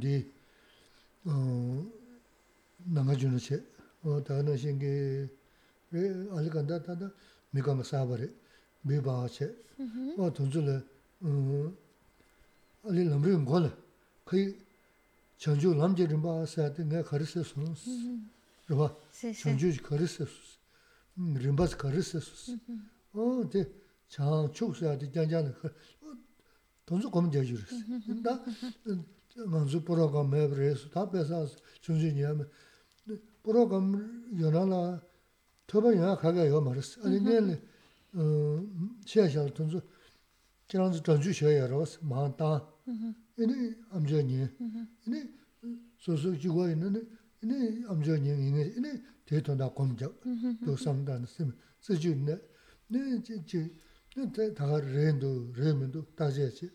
dī nāngā chūna chē, tā nā shēngi rē āli kāndā tā tā mī kāngā sāba rē, mī bā chē, wā tōndzō lē āli lām rī ngō lē, kai chāngchū lām jē rīmbā sā tē ngā kārī sē sōns, rā bā, Sí, sí. chāngchū jī kārī sē sōs, rīmbā sā kārī sē sōs, 어, 데 장 축사야 돼 장장을 돈도 거면 되지 그랬어. 근데 먼저 프로그램 매브레스 다 배서 준준이 하면 프로그램 연하나 더번이야 가게요 말았어. rinpas karisa susi. Mm-hmm. O oh, de chang chuksa di janjana ka oh, tonzu kom deju resi. Mm-hmm. Da nganzu poroga meb resi, ta pesa chunzi niyame. Poroga yona la toba yona kaga yo marasi. Ani mm-hmm. nili eh, xia xia tonzu jiranzu tonzu xia ya rasi, maa taa. Ini amzio niya. Ini eh, susu jigwa ini, ini amzio niya ini, te to na kom jab, to samdana simi, si ju na, ne chi chi, ne te taga rendu, remendu, tajia chi,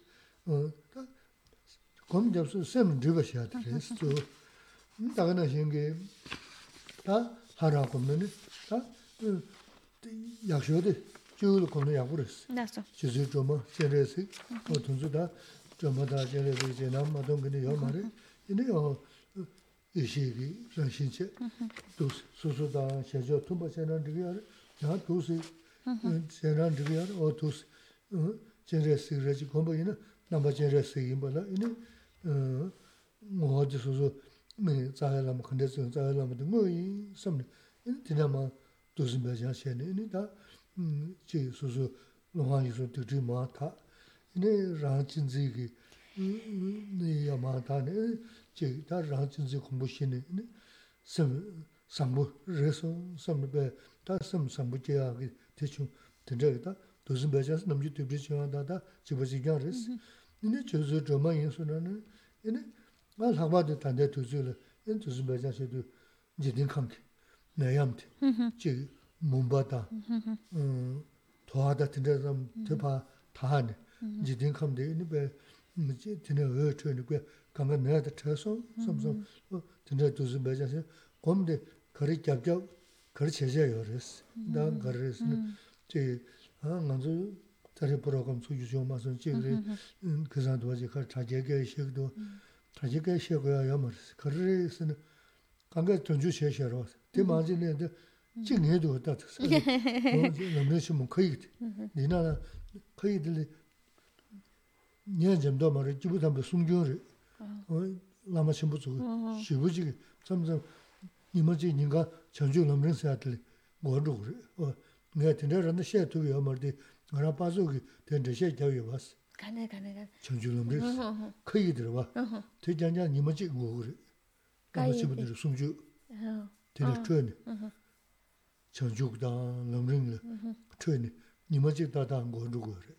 kom jab su sem driba shiata res, to, taga na shingi, ta hara kom nani, ta yaksho de, jiu kom na yakbu res, chi su choma, chen resi, o tunzu ta, choma ta chen resi, chen nam, madong kini yo ma re, ini yo, 이제 남마동 근데 요 말에 이네 어 이시기 정신체 또 소소다 제저 투바세는 되게 야 도시 제란 되게 어 도시 어 제레스 레지 공부이는 남바 제레스 임발라 이네 어 뭐지 소소 네 자야람 근데 좀 자야람도 뭐이 섬 이네 디나마 도시 매장 셰네 이네 음, 제 소소 로하니서 되지 마타. 이네 라진지기 음, 네 야마타네 chik 다 rāngchīnsi kumbu shīni, sīm sāmbu, rēsō sāmbu bē, tā sīm sāmbu chiyā kī tēchū tēnchā kī tā dōsīm bēchās namchī tūbrī chiyā tā tā chibā chikyā rēs. Nīne chūsū chōmā yīn sū rā nī, nīne ngā lākbā tī tāndē tūsū lā, nīne dōsīm bēchās chī tū jidīn kāng kī, nāyām tī, chī mūmbā tā, tōhā tā tēnchā sāmbu tēpā tā nī, jidīn kāng tī, nī bē, tēnē wē chō nī kāmbā nāyā tā chā sō, sōm sōm, tīndā dūsī bāyā sī, gōm dī kārī gyab gyab, kārī chēchā yō rēs, dā kārī rēs, chī, ngā tsū tsārī pūrā kāṁ tsū yu sō mā sō, chī kārī kīsān tuwa chī kārī chāchā gyā yī shēk tuwa, chāchā gyā yī shēk yā yā mā rēs, kārī rēs, kāngā tōnchū shē shē rō, tī mā jī nē dā, chī ngē tuwa tā tā sā, ngā shī mō kāyī tī, nī nā kāyī tī lī, nyā jam tō mā rē, jī bū tā mbā sūng gyō rē, lāma shīmbu tsukū, shību chīgī, tsam tsam nīma chī nīngā chāngchū lāmrīng sāyā tīli ngōn rūg rī. Ngā tīndā rānda shē tūgī yā mār tī, ngā rā pāsū kī tīndā shē kia wī bās. Kāne, kāne, kāne. Chāngchū lāmrīng sāyā, kā yī tīrī bā, tī jāñjā nīma chī ngō rī. Lāma shīmbu tīrī sūmchū, tīrī chūyani, chāngchū kī tāng lāmrīng lī, chūyani, nīma chī tā tā ngōn rūg rī.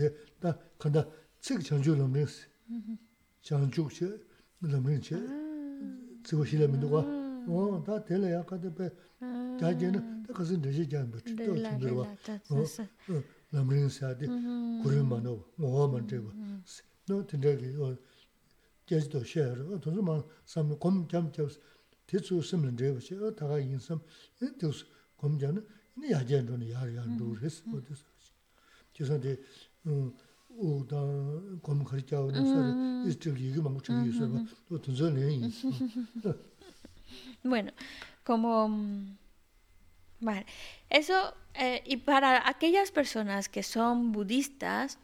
Tē, tā kāndā cik chāngchū lāmrīng sāyā, xiang zhuk xie, lam rin xie, zigo xie lam induwa, mm. o, oh, da tela ya kata pe, da jie na, da kasi nashi jian bu, chito chundirwa, lam rin xia di, kurin ma nawa, mawa ma nchaywa, no tinda ki, o, jiaji to xie hara, o, oh, tonsu ma sam, kom jam jiaw, ti tsu sim lin chaywa xie, oh, o, taga yin sam, eh, yin tiw su, kom jam na, yin ya jian zhoni, ya ya ndu res, o, di sa, jisan di, 다 남릉을 트네 니마지 다다 거 누구 그래 어데 다 간다 책 전주 남릉스 전주시 남릉체 저거실에 민도가 어다 될래야 가데 배 자제는 다 가서 내지 잘 못. 또 Rela, 들어와 rela, ta, 어 ta, ta. 남릉사데 구름만도 뭐만 되고 너 된다기 어 제주도 쉐어 도서만 삼 검점점 대수 쓰면 되고 어 다가 인삼 대수 검자는 이 야전도는 야야는 그랬어 어디서 저선데 음 오다 검 가르쳐오는 사람 이스트 이게 막 저기 있어 또 돈전에 (laughs) Bueno, como... mm, Vale. Eso, eh, y para aquellas personas que son budistas,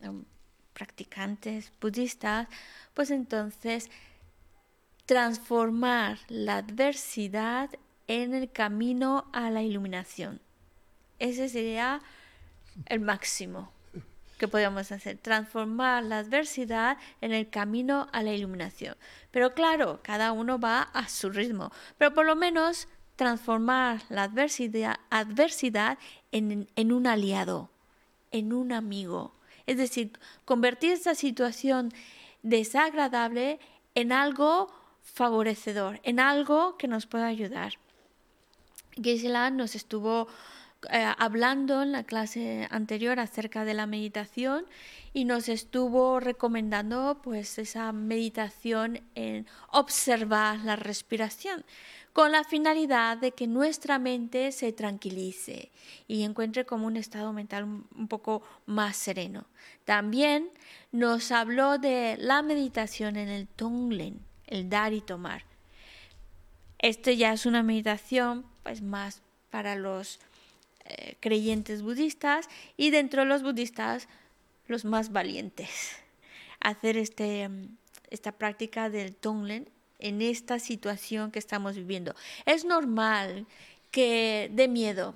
em, practicantes budistas, pues entonces transformar la adversidad en el camino a la iluminación. Ese sería el máximo. que podemos hacer, transformar la adversidad en el camino a la iluminación. Pero claro, cada uno va a su ritmo, pero por lo menos transformar la adversidad, adversidad en, en un aliado, en un amigo. Es decir, convertir esta situación desagradable en algo favorecedor, en algo que nos pueda ayudar. Gisela nos estuvo eh, hablando en la clase anterior acerca de la meditación y nos estuvo recomendando pues esa meditación en observar la respiración con la finalidad de que nuestra mente se tranquilice y encuentre como un estado mental un poco más sereno. También nos habló de la meditación en el Tonglen, el dar y tomar. Esto ya es una meditación pues más para los eh, creyentes budistas y dentro de los budistas los más valientes. Hacer este, esta práctica del Tonglen en esta situación que estamos viviendo. Es normal que dé miedo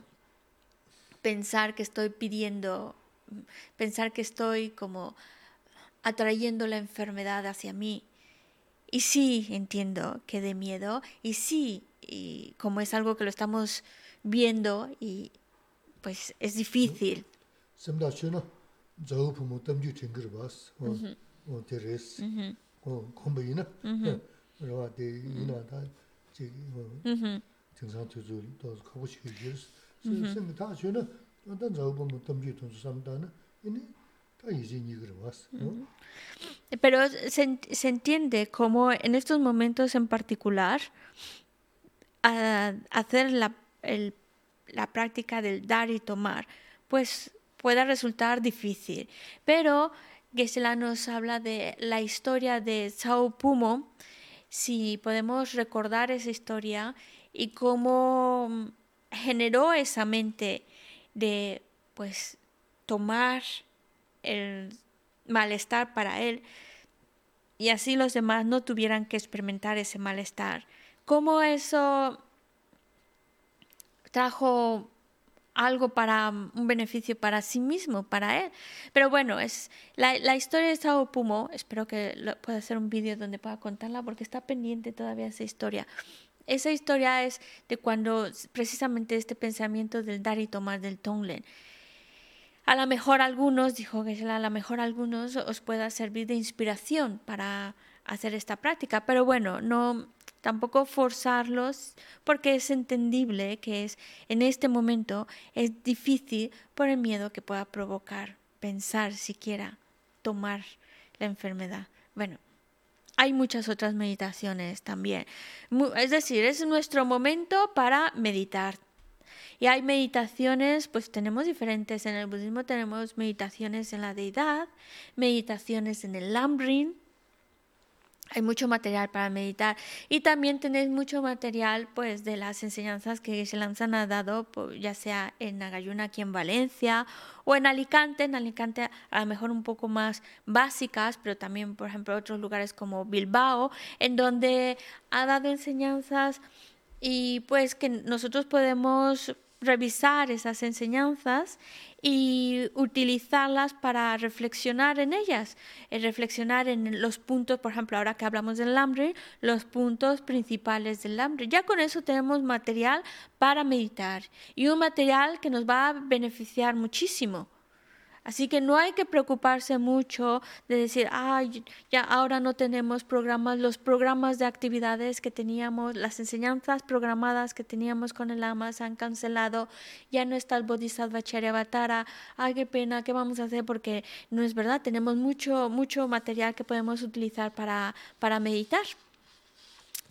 pensar que estoy pidiendo, pensar que estoy como atrayendo la enfermedad hacia mí. Y sí, entiendo que dé miedo, y sí, y como es algo que lo estamos viendo, y pues es difícil. Pero se, se entiende como en estos momentos en particular a hacer la, el, la práctica del dar y tomar, pues pueda resultar difícil. Pero Gesela nos habla de la historia de Sao Pumo, si podemos recordar esa historia y cómo generó esa mente de pues tomar el malestar para él y así los demás no tuvieran que experimentar ese malestar. Cómo eso trajo algo para un beneficio para sí mismo, para él. Pero bueno, es la, la historia de Sao Pumo, espero que pueda hacer un vídeo donde pueda contarla porque está pendiente todavía esa historia. Esa historia es de cuando precisamente este pensamiento del dar y tomar del Tonglen. A lo mejor algunos, dijo que a lo mejor algunos os pueda servir de inspiración para hacer esta práctica, pero bueno, no tampoco forzarlos porque es entendible que es en este momento es difícil por el miedo que pueda provocar pensar siquiera tomar la enfermedad. Bueno, hay muchas otras meditaciones también. Es decir, es nuestro momento para meditar. Y hay meditaciones, pues tenemos diferentes. En el budismo tenemos meditaciones en la deidad, meditaciones en el Lamrim, hay mucho material para meditar y también tenéis mucho material pues de las enseñanzas que se han dado pues, ya sea en Nagayuna aquí en Valencia o en Alicante. En Alicante a lo mejor un poco más básicas pero también por ejemplo otros lugares como Bilbao en donde ha dado enseñanzas y pues que nosotros podemos revisar esas enseñanzas y utilizarlas para reflexionar en ellas, eh, reflexionar en los puntos, por ejemplo, ahora que hablamos del hambre, los puntos principales del hambre. Ya con eso tenemos material para meditar y un material que nos va a beneficiar muchísimo. Así que no hay que preocuparse mucho de decir, ay, ya ahora no tenemos programas, los programas de actividades que teníamos, las enseñanzas programadas que teníamos con el AMA se han cancelado, ya no está el Bodhisattva Charyavatara, ay, qué pena, ¿qué vamos a hacer? Porque no es verdad, tenemos mucho, mucho material que podemos utilizar para, para meditar.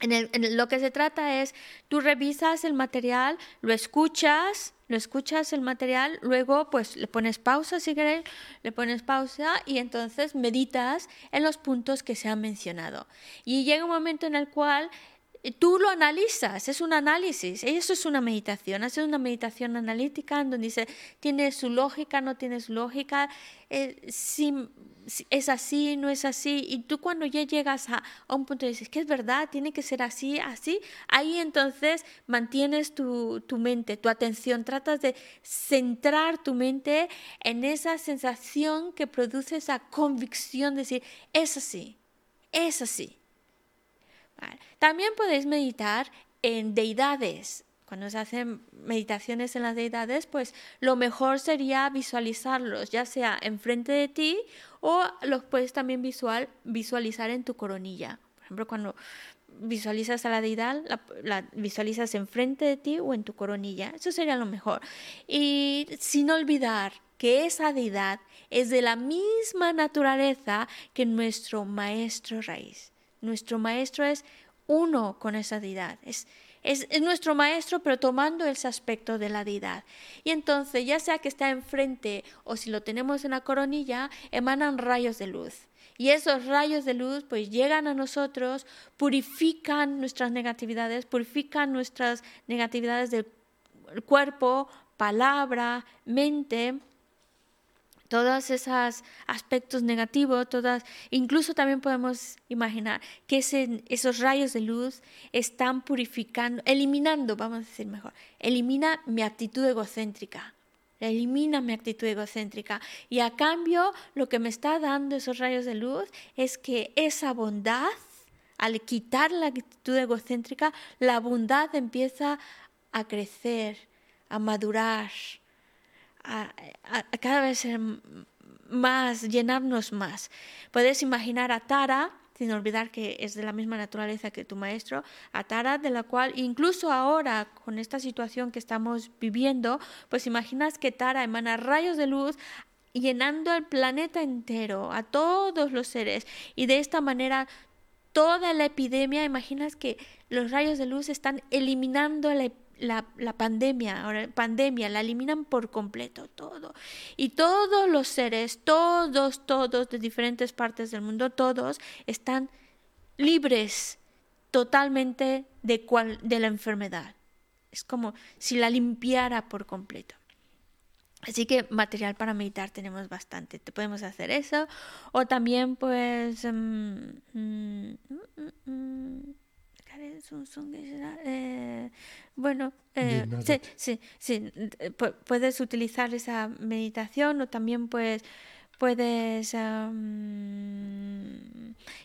En, lo que se trata es, tú revisas el material, lo escuchas, lo escuchas el material, luego pues le pones pausa si quieres, le pones pausa y entonces meditas en los puntos que se han mencionado. Y llega un momento en el cual tú lo analizas, es un análisis, eso es una meditación, haces una meditación analítica en donde dice, tiene su lógica, no tiene su lógica, eh, si, es así, no es así, y tú cuando ya llegas a, un punto y dices que es verdad, tiene que ser así, así, ahí entonces mantienes tu, tu mente, tu atención, tratas de centrar tu mente en esa sensación que produce esa convicción de decir, es así, es así. También podéis meditar en deidades. Cuando se hacen meditaciones en las deidades, pues lo mejor sería visualizarlos, ya sea enfrente de ti o los puedes también visual, visualizar en tu coronilla. Por ejemplo, cuando visualizas a la deidad, la, la, visualizas enfrente de ti o en tu coronilla. Eso sería lo mejor. Y sin olvidar que esa deidad es de la misma naturaleza que nuestro maestro raíz. Nuestro maestro es uno con esa deidad. Es, es, nuestro maestro, pero tomando ese aspecto de la deidad. Y entonces, ya sea que está enfrente o si lo tenemos en la coronilla, emanan rayos de luz. Y esos rayos de luz pues llegan a nosotros, purifican nuestras negatividades, purifican nuestras negatividades del cuerpo, palabra, mente todos esos aspectos negativos, todas, incluso también podemos imaginar que esos rayos de luz están purificando, eliminando, vamos a decir mejor, elimina mi actitud egocéntrica, elimina mi actitud egocéntrica. Y a cambio lo que me está dando esos rayos de luz es que esa bondad, al quitar la actitud egocéntrica, la bondad empieza a crecer, a madurar, a, cada vez ser más, llenarnos más. Puedes imaginar a Tara, sin olvidar que es de la misma naturaleza que tu maestro, a Tara, de la cual incluso ahora, con esta situación que estamos viviendo, pues imaginas que Tara emana rayos de luz llenando el planeta entero, a todos los seres, y de esta manera toda la epidemia, imaginas que los rayos de luz están eliminando la epidemia la, pandemia, ahora pandemia, la eliminan por completo todo. Y todos los seres, todos, todos de diferentes partes del mundo, todos están libres totalmente de, cual, de la enfermedad. Es como si la limpiara por completo. Así que material para meditar tenemos bastante. Te podemos hacer eso. O también pues... Mm, mm, mm, eh, bueno, eh, sí, sí, sí, puedes utilizar esa meditación o también pues puedes...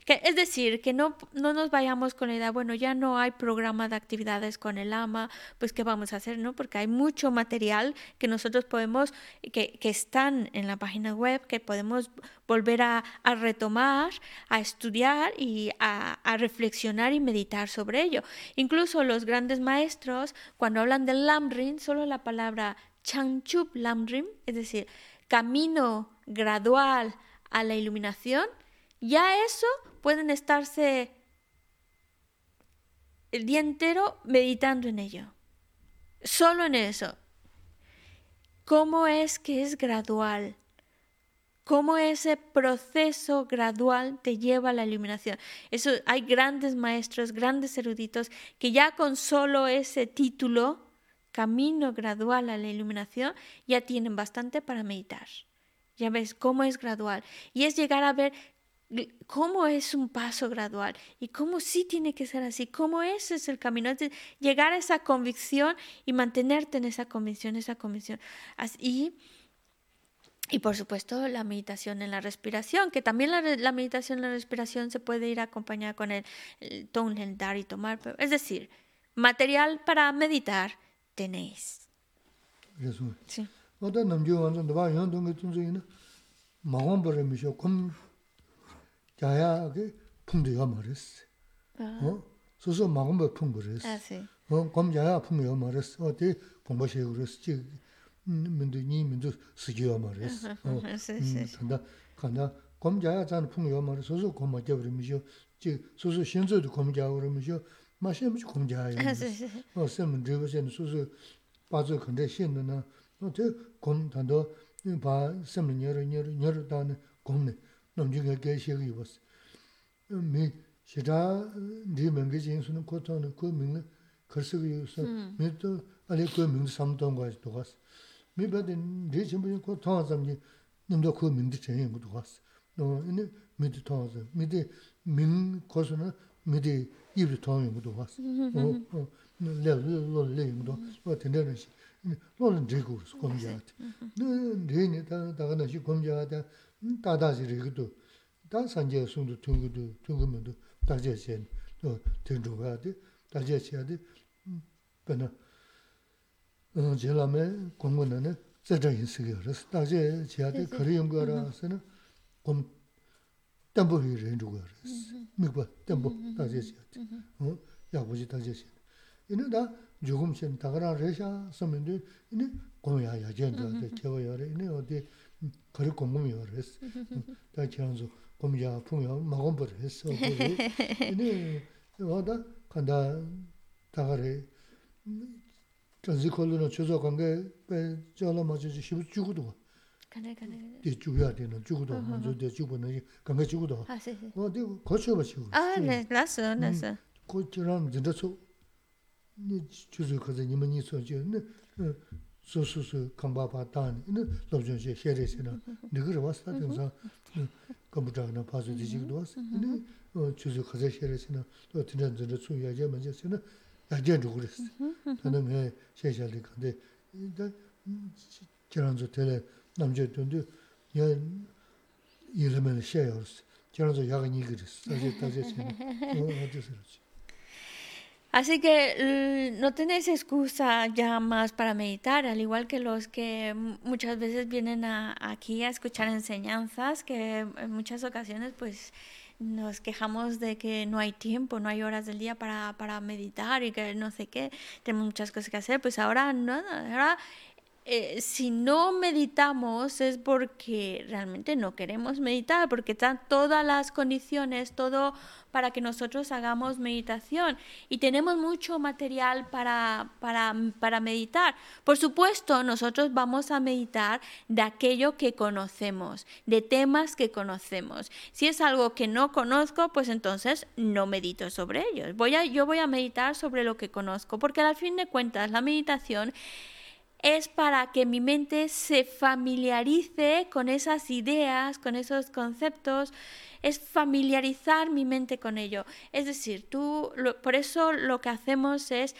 es decir, que no, no nos vayamos con la idea, bueno, ya no hay programa de actividades con el ama, pues ¿qué vamos a hacer? no Porque hay mucho material que nosotros podemos, que, que están en la página web, que podemos volver a, a retomar, a estudiar y a, a, reflexionar y meditar sobre ello. Incluso los grandes maestros, cuando hablan del Lamrim, solo la palabra Changchup Lamrim, es decir, camino gradual a la iluminación, ya eso pueden estarse el día entero meditando en ello. Solo en eso. ¿Cómo es que es gradual? ¿Cómo ese proceso gradual te lleva a la iluminación? Eso, hay grandes maestros, grandes eruditos que ya con solo ese título camino gradual a la iluminación, ya tienen bastante para meditar. Ya ves cómo es gradual. Y es llegar a ver cómo es un paso gradual y cómo sí tiene que ser así, cómo ese es el camino. Es llegar a esa convicción y mantenerte en esa convicción, esa convicción. Y, y por supuesto la meditación en la respiración, que también la, meditación en la respiración se puede ir acompañada con el, el dar y tomar. Es decir, material para meditar tenéis. Sí. 어다 남주 완전 너봐 연동의 tunzuyi 망원 버려 미셔 금 자야 그 풍도야 말했어 어 소소 망원 버 풍거랬어 어 검자야 풍요 말했어 어디 공부시 그랬지 민도 니 민도 쓰기야 말했어 어 근데 간다 검자야 잔 풍요 말했어 소소 검자 버려 미셔 지 소소 신조도 검자 버려 미셔 마셔 미셔 검자야 어 쌤은 저거 쌤 소소 빠져 근데 신는 tē gōm tāndō bā sēmli nyēru nyēru nyēru tāne gōm nē nōmchū kā kē shē kī yuwas. Mī shirā dī mēngi jīng sū nō kō tō nō kō mīng nē kār sī kī yuwas, mī tō alī kō mīng sām tōng kā yuwa yuwas. Mī bā dī dī chīmbu jīng kō tōng sām jī nōm tō kō mīng dī chēng yuwa yuwas. Nō inī mī dī tōng sām, mī dī mīng kō sū nō mī dī yīb dī tōng yuwa yuwas. Lē lō lē yuwa yuwas, wā tēndē rā shī. 로는 제고스 검자한테 네네 다 다가나 시 검자한테 다다지 리기도 다 산제 송도 통고도 통고면도 다제신 또 된조가데 다제시야데 변나 어 제라메 공문은 저저인 쓰게 그래서 다제 지하데 거리용 거라서는 검 담보리 렌주가 그랬어. 미국 담보 다제시야. 어 야고지 다제시. 이는다 조금 좀 다가라 레샤 쓰면데 이니 고야 야젠데 개워요래 이니 어디 거리 공무요 그랬어. 다 지원서 공야 풍요 먹은 벌 했어. 이니 어다 간다 다가래. 전지 콜로나 주소 관계 배 저러 맞지 싶어 죽어도 간에 간에 이 죽어야 되는 죽어도 먼저 돼 죽어는 관계 죽어도 아 네. 거쳐 봐 지금. 아네 라스 라스 고치랑 진짜 소 주주 거기 님이 소지 소소소 컴바바 단 이는 럽전시 셰레시나. 느거 와서 된서 컴퓨터나 파서 지지도 와서 근데 주주 거기 셰레시나. 또 진짜 진짜 수야제 문제시나. 야제 그랬어. 저는 해 셰샬리 근데 일단 저런저 텔레 남자 돈도 야 이름을 셰요 저런저 야가 니 그랬어. 다시 다시 어 어디서 그랬지. Así que l- no tenéis excusa ya más para meditar, al igual que los que muchas veces vienen a- aquí a escuchar enseñanzas, que en muchas ocasiones pues nos quejamos de que no hay tiempo, no hay horas del día para, para meditar y que no sé qué, tenemos muchas cosas que hacer, pues ahora no, ahora eh, si no meditamos es porque realmente no queremos meditar, porque están todas las condiciones, todo para que nosotros hagamos meditación y tenemos mucho material para, para, para meditar. Por supuesto, nosotros vamos a meditar de aquello que conocemos, de temas que conocemos. Si es algo que no conozco, pues entonces no medito sobre ellos. Voy yo voy a meditar sobre lo que conozco, porque al fin de cuentas la meditación es para que mi mente se familiarice con esas ideas, con esos conceptos, es familiarizar mi mente con ello. Es decir, tú, por eso lo que hacemos es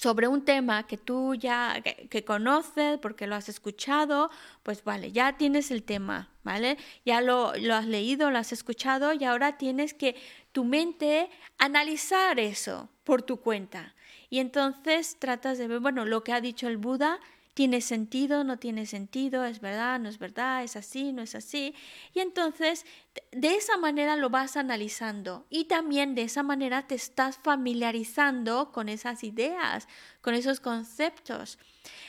sobre un tema que tú ya que, que conoces porque lo has escuchado, pues vale, ya tienes el tema, ¿vale? Ya lo, lo has leído, lo has escuchado y ahora tienes que tu mente analizar eso por tu cuenta. Y entonces tratas de ver, bueno, lo que ha dicho el Buda tiene sentido, no tiene sentido, es verdad, no es verdad, es así, no es así. Y entonces de- esa manera lo vas analizando y también de esa manera te estás familiarizando con esas ideas, con esos conceptos.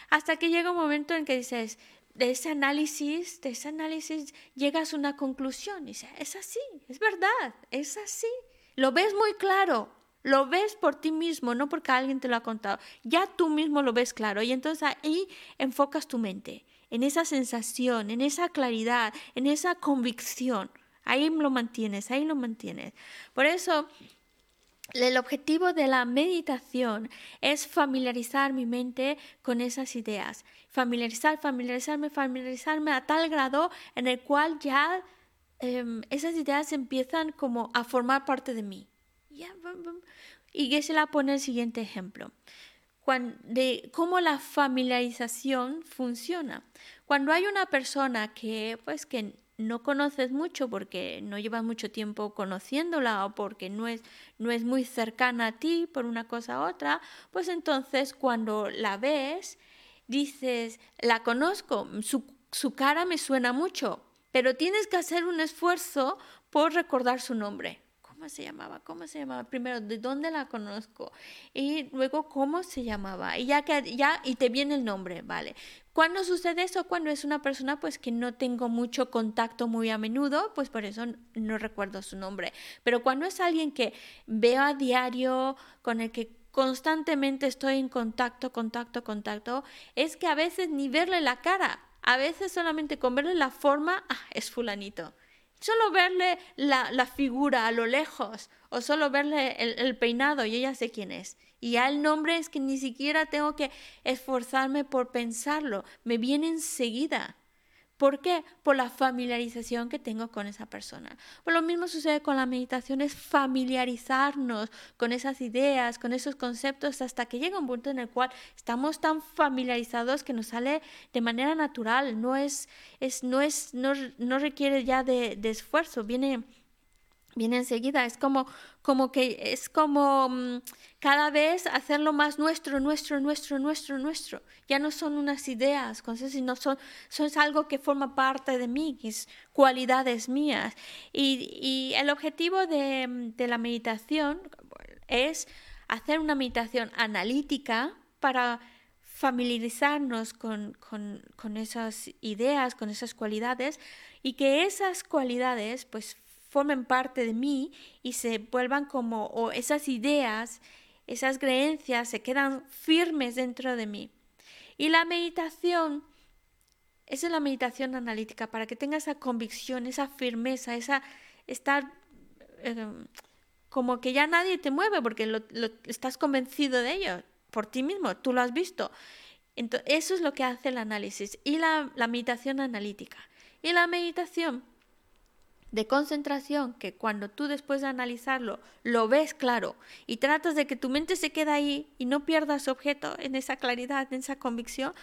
Hasta que llega un momento en que dices, de ese análisis, de ese análisis llegas a una conclusión y dices, es así, es verdad, es así. Lo ves muy claro, lo ves por ti mismo, no porque alguien te lo ha contado. Ya tú mismo lo ves claro y entonces ahí enfocas tu mente en esa sensación, en esa claridad, en esa convicción. Ahí lo mantienes, ahí lo mantienes. Por eso el objetivo de la meditación es familiarizar mi mente con esas ideas. Familiarizar, familiarizarme, familiarizarme a tal grado en el cual ya em, esas ideas empiezan como a formar parte de mí. Ya, bum, bum. Y la pone el siguiente ejemplo. Cuan- de cómo la familiarización funciona. Cuando hay una persona que pues que no conoces mucho porque no llevas mucho tiempo conociéndola o porque no es, no es muy cercana a ti por una cosa u otra, pues entonces cuando la ves dices, la conozco, su, su cara me suena mucho, pero tienes que hacer un esfuerzo por recordar su nombre. ¿Cómo se llamaba? ¿Cómo se llamaba? Primero, ¿de dónde la conozco? Y luego, ¿cómo se llamaba? Y ya que ya y te viene el nombre, ¿vale? ¿Cuándo sucede eso? Cuando es una persona pues que no tengo mucho contacto muy a menudo, pues por eso no recuerdo su nombre. Pero cuando es alguien que veo a diario, con el que constantemente estoy en contacto, contacto, contacto, es que a veces ni verle la cara, a veces solamente con verle la forma, ah, es fulanito. Solo verle la, la figura a lo lejos o solo verle el, el peinado y ella sé quién es. Y ya el nombre es que ni siquiera tengo que esforzarme por pensarlo, me viene enseguida. ¿Por qué? Por la familiarización que tengo con esa persona. Pues lo mismo sucede con la meditación, es familiarizarnos con esas ideas, con esos conceptos, hasta que llega un punto en el cual estamos tan familiarizados que nos sale de manera natural, no es, es, no, es, no, no requiere ya de, de esfuerzo, viene viene enseguida. Es como, como que es como mm, cada vez hacerlo más nuestro, nuestro, nuestro, nuestro, nuestro. Ya no son unas ideas, sino son, son algo que forma parte de mí, es cualidades mías. Y, y el objetivo de, de, la meditación es hacer una meditación analítica para familiarizarnos con, con, con esas ideas, con esas cualidades y que esas cualidades pues formen parte de mí y se vuelvan como, o esas ideas, esas creencias se quedan firmes dentro de mí. Y la meditación, esa es la meditación analítica, para que tenga esa convicción, esa firmeza, esa estar em, como que ya nadie te mueve porque lo, estás convencido de ello por ti mismo, tú lo has visto. Entonces, eso es lo que hace el análisis y la meditación analítica. Y la meditación de concentración que cuando tú después de analizarlo lo ves claro y tratas de que tu mente se quede ahí y no pierdas objeto en esa claridad, en esa convicción,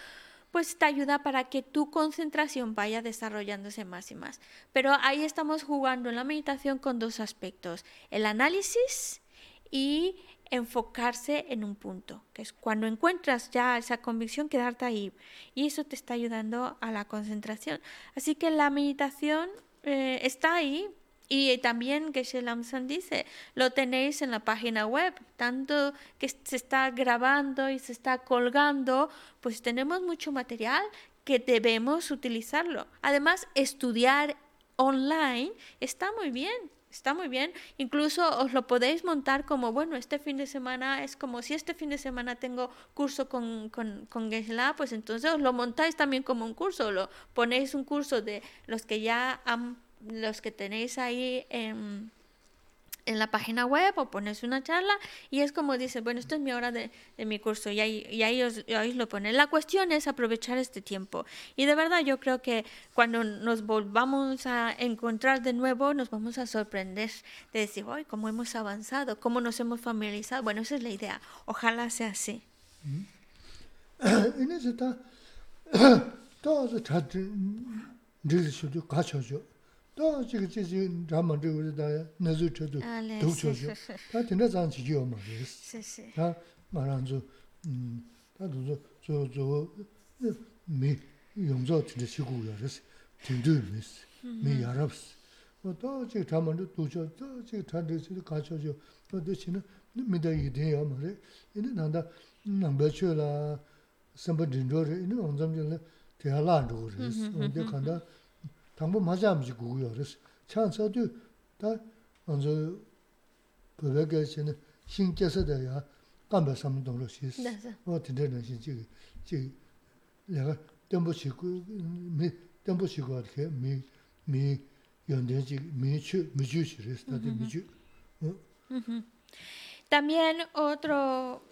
pues te ayuda para que tu concentración vaya desarrollándose más y más. Pero ahí estamos jugando en la meditación con dos aspectos, el análisis y enfocarse en un punto, que es cuando encuentras ya esa convicción, quedarte ahí. Y eso te está ayudando a la concentración. Así que la meditación eh, está ahí. Y también que Lamson dice, lo tenéis en la página web, tanto que se está grabando y se está colgando, pues tenemos mucho material que debemos utilizarlo. Además, estudiar online está muy bien, está muy bien. Incluso os lo podéis montar como, bueno, este fin de semana es como si este fin de semana tengo curso con, con, con Gesla, pues entonces os lo montáis también como un curso, lo ponéis un curso de los que ya los que tenéis ahí en, en la página web o pones una charla y es como dice, bueno, esto es mi hora de, de mi curso y ahí, y ahí, os, ahí, lo ponen. La cuestión es aprovechar este tiempo y de verdad yo creo que cuando nos volvamos a encontrar de nuevo nos vamos a sorprender de decir, hoy cómo hemos avanzado, cómo nos hemos familiarizado. Bueno, esa es la idea. Ojalá sea así. (coughs) (coughs) 또 지금 지금 한번 들고 다 내주 쳐도 도쳐줘. 다 된다 잔 지겨 뭐. 세세. 다 말한주 음 나도 저저미 용서 진짜 시고요. 그래서 든든미스. 미 야랍스. 또 지금 한번 도쳐. 또 지금 다들 가쳐줘. 또 대신에 미다 이대야 말에. 이제 난다 남배쳐라. 선배 딘도를 이제 언점절에 대할라 안 그래서 근데 간다 당부 맞아 아무지 구구요. 그래서 찬서도 다 먼저 그렇게 전에 신께서 돼야 간바 삼동으로 시스. 뭐 되는 신지 지 내가 덤보시고 미 덤보시고 이렇게 미미 연대지 미추 미주시를 다들 미주. También otro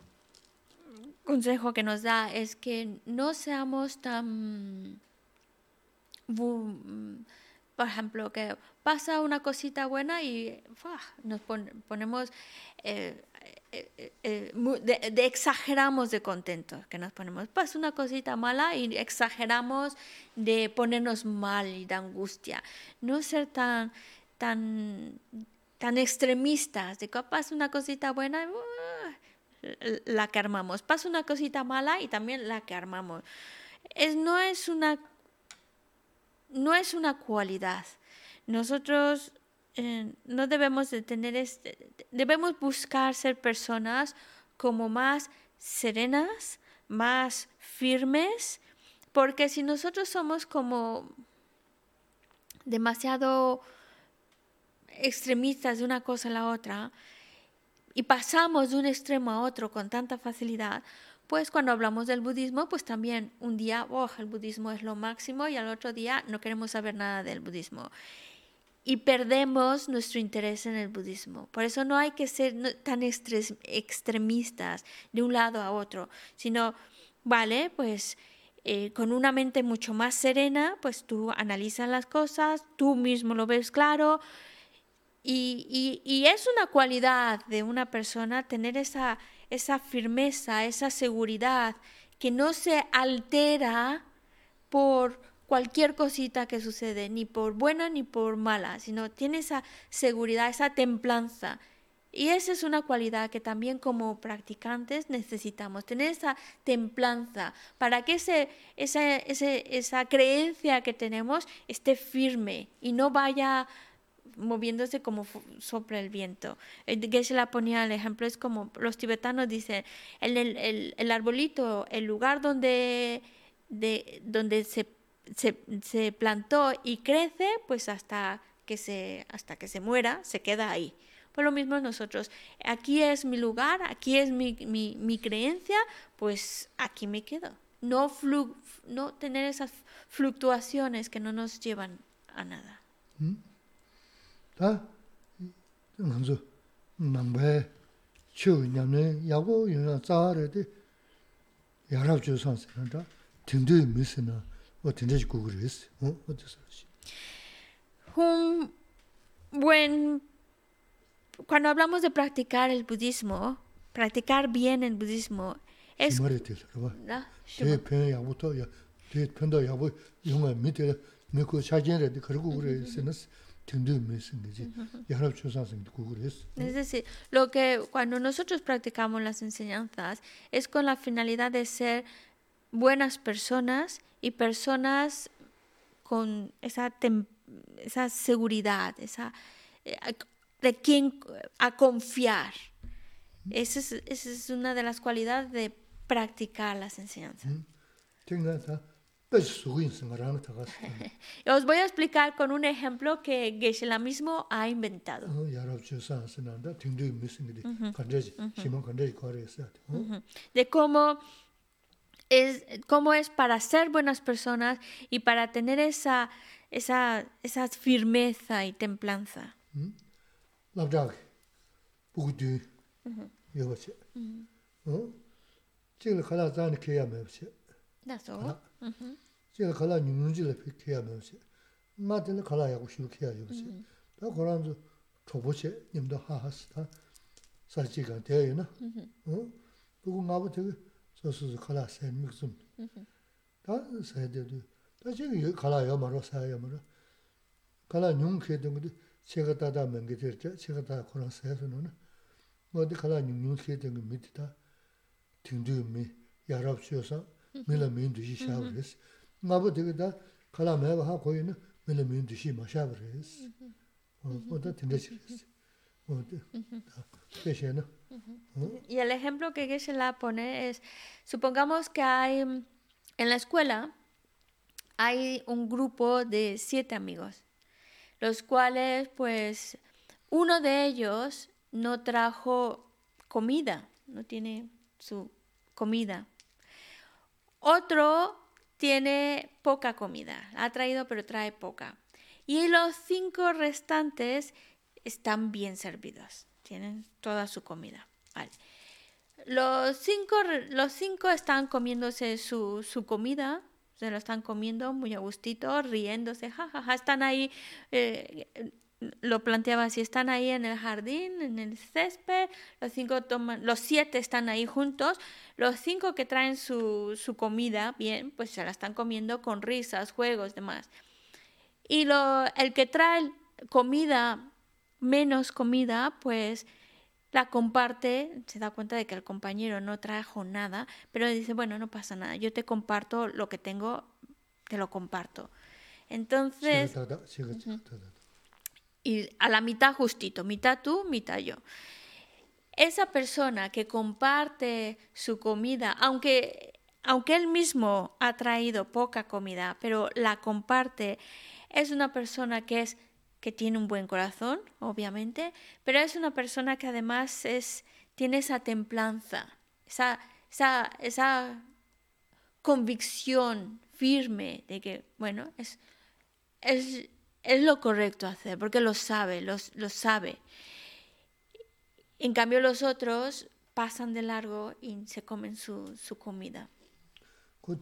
consejo que nos da es que no seamos tan Mm, por ejemplo, que pasa una cosita buena y nos ponemos, eh, eh, eh, de, exageramos de contentos, que nos ponemos, pasa una cosita mala y exageramos de ponernos mal y de angustia. No ser tan, tan, tan extremistas, de que pasa una cosita buena, uh, la que armamos, pasa una cosita mala y también la que armamos. Es, no es una no es una cualidad. Nosotros eh, no debemos de tener este, debemos buscar ser personas como más serenas, más firmes, porque si nosotros somos como demasiado extremistas de una cosa a la otra y pasamos de un extremo a otro con tanta facilidad, pues cuando hablamos del budismo, pues también un día, oh, el budismo es lo máximo y al otro día no queremos saber nada del budismo. y perdemos nuestro interés en el budismo. Por eso no hay que ser tan extremistas de un lado a otro, sino, vale, pues eh, con una mente mucho más serena, pues tú analizas las cosas, tú mismo lo ves claro. Y es una cualidad de una persona tener esa, esa firmeza, esa seguridad que no se altera por cualquier cosita que sucede, ni por buena ni por mala, sino tiene esa seguridad, esa templanza. Y esa es una cualidad que también como practicantes necesitamos, tener esa templanza para que ese, esa, esa creencia que tenemos esté firme y no vaya moviéndose como sopla el viento. Eh, Geshe la ponía el ejemplo, es como los tibetanos dicen, el, el, el- arbolito, el lugar donde, de, donde se, se, se plantó y crece, pues hasta que, se, hasta que se muera, se queda ahí. Pues lo mismo nosotros, aquí es mi lugar, aquí es mi, mi, mi creencia, pues aquí me quedo. No, flu- no tener esas fluctuaciones que no nos llevan a nada. 다 먼저 남배 추냐네 야고 유나 자르데 야랍 조선스는다 등도 미스나 어 등대지 구그레스 어 어디서 un buen... Cuando hablamos de practicar el budismo, practicar bien el budismo, es... 말이 되서 봐 ¿no? 대편 야부터 야 대편도 야부 영화 밑에 메고 사진에도 그러고 그래서는 등 es decir, lo que cuando nosotros practicamos las enseñanzas es con la finalidad de ser buenas personas y personas con esa, tem esa seguridad, esa eh, de quien a confiar. Esa es, esa es, una de las cualidades de practicar las enseñanzas. Os (laughs) voy a explicar con un ejemplo que Geshe-la mismo ha inventado. Uh -huh. Uh -huh. De cómo es, cómo es para ser buenas personas y para tener esa, esa, esa firmeza y templanza. Uh -huh. That's all. Uh -huh. 시 어 지금 갈아 자는 개야 매시 That's 지금 갈아 뉴뉴지를 피해야 매시 마들 갈아 야고 쉬게 해야 여보시 다 그런저 초보시 님도 하하스다 살지가 되어요나 어 누구 나부 되게 저스 갈아 생 무슨 다 세대도 다 지금 여기 갈아야 말어 사야 말어 갈아 뉴케 된 것도 제가 다다 맹게 될때 제가 다 그런 세서는 어디 갈아 뉴뉴케 된거 밑이다 등두미 야랍 쉬어서 밀라 민두시 샤브레스 나부 되게 다 갈아 매가 하고 있는 밀라 민두시 마샤브레스 어 어디 된다시레스 어디 다 계시나 Y el ejemplo que Geshe-la pone es, supongamos que hay mm, en la escuela hay un grupo de siete amigos, los cuales pues uno de ellos no trajo comida, no tiene su comida. Otro tiene poca comida, ha traído pero trae poca. Y los cinco restantes están bien servidos, tienen toda su comida. Los cinco, los cinco están comiéndose su, su comida, se lo están comiendo muy a gustito, riéndose, jajaja, están ahí, eh, lo planteaba si están ahí en el jardín, en el césped, los, cinco toman, los siete están ahí juntos, los cinco que traen su, su comida, bien, pues se la están comiendo con risas, juegos, demás. Y lo, el que trae comida, menos comida, pues la comparte, se da cuenta de que el compañero no trajo nada, pero dice, bueno, no pasa nada, yo te comparto lo que tengo, te lo comparto. Entonces... Sí, y a la mitad justito, mitad tú, mitad yo. Esa persona que comparte su comida, aunque, aunque él mismo ha traído poca comida, pero la comparte, es una persona que es que tiene un buen corazón, obviamente, pero es una persona que además es, tiene esa templanza, esa, esa, esa convicción firme de que, bueno, es, es es lo correcto hacer, porque lo sabe, lo, lo sabe. En cambio los otros pasan de largo y se comen su, su comida. Ko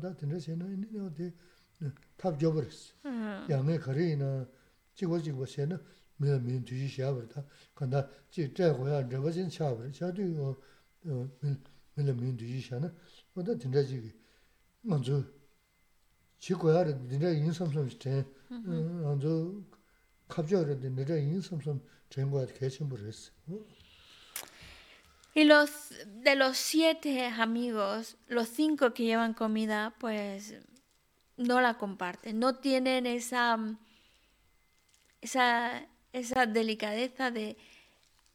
다 된다 세는 어디 탑 줘버렸어. 양에 거리나 찍고 찍고 세는 매면 뒤지 샤버다. 간다 지 째고야 저버진 샤버. 저도 이거 매면 뒤지 샤나. 뭐다 된다 지기. 먼저 지고야 된다 인삼섬 때 먼저 갑자기 내가 인삼섬 된 거야 개침 버렸어. Y los de los siete amigos, los cinco que llevan comida, pues no la comparten, no tienen esa, esa, esa delicadeza de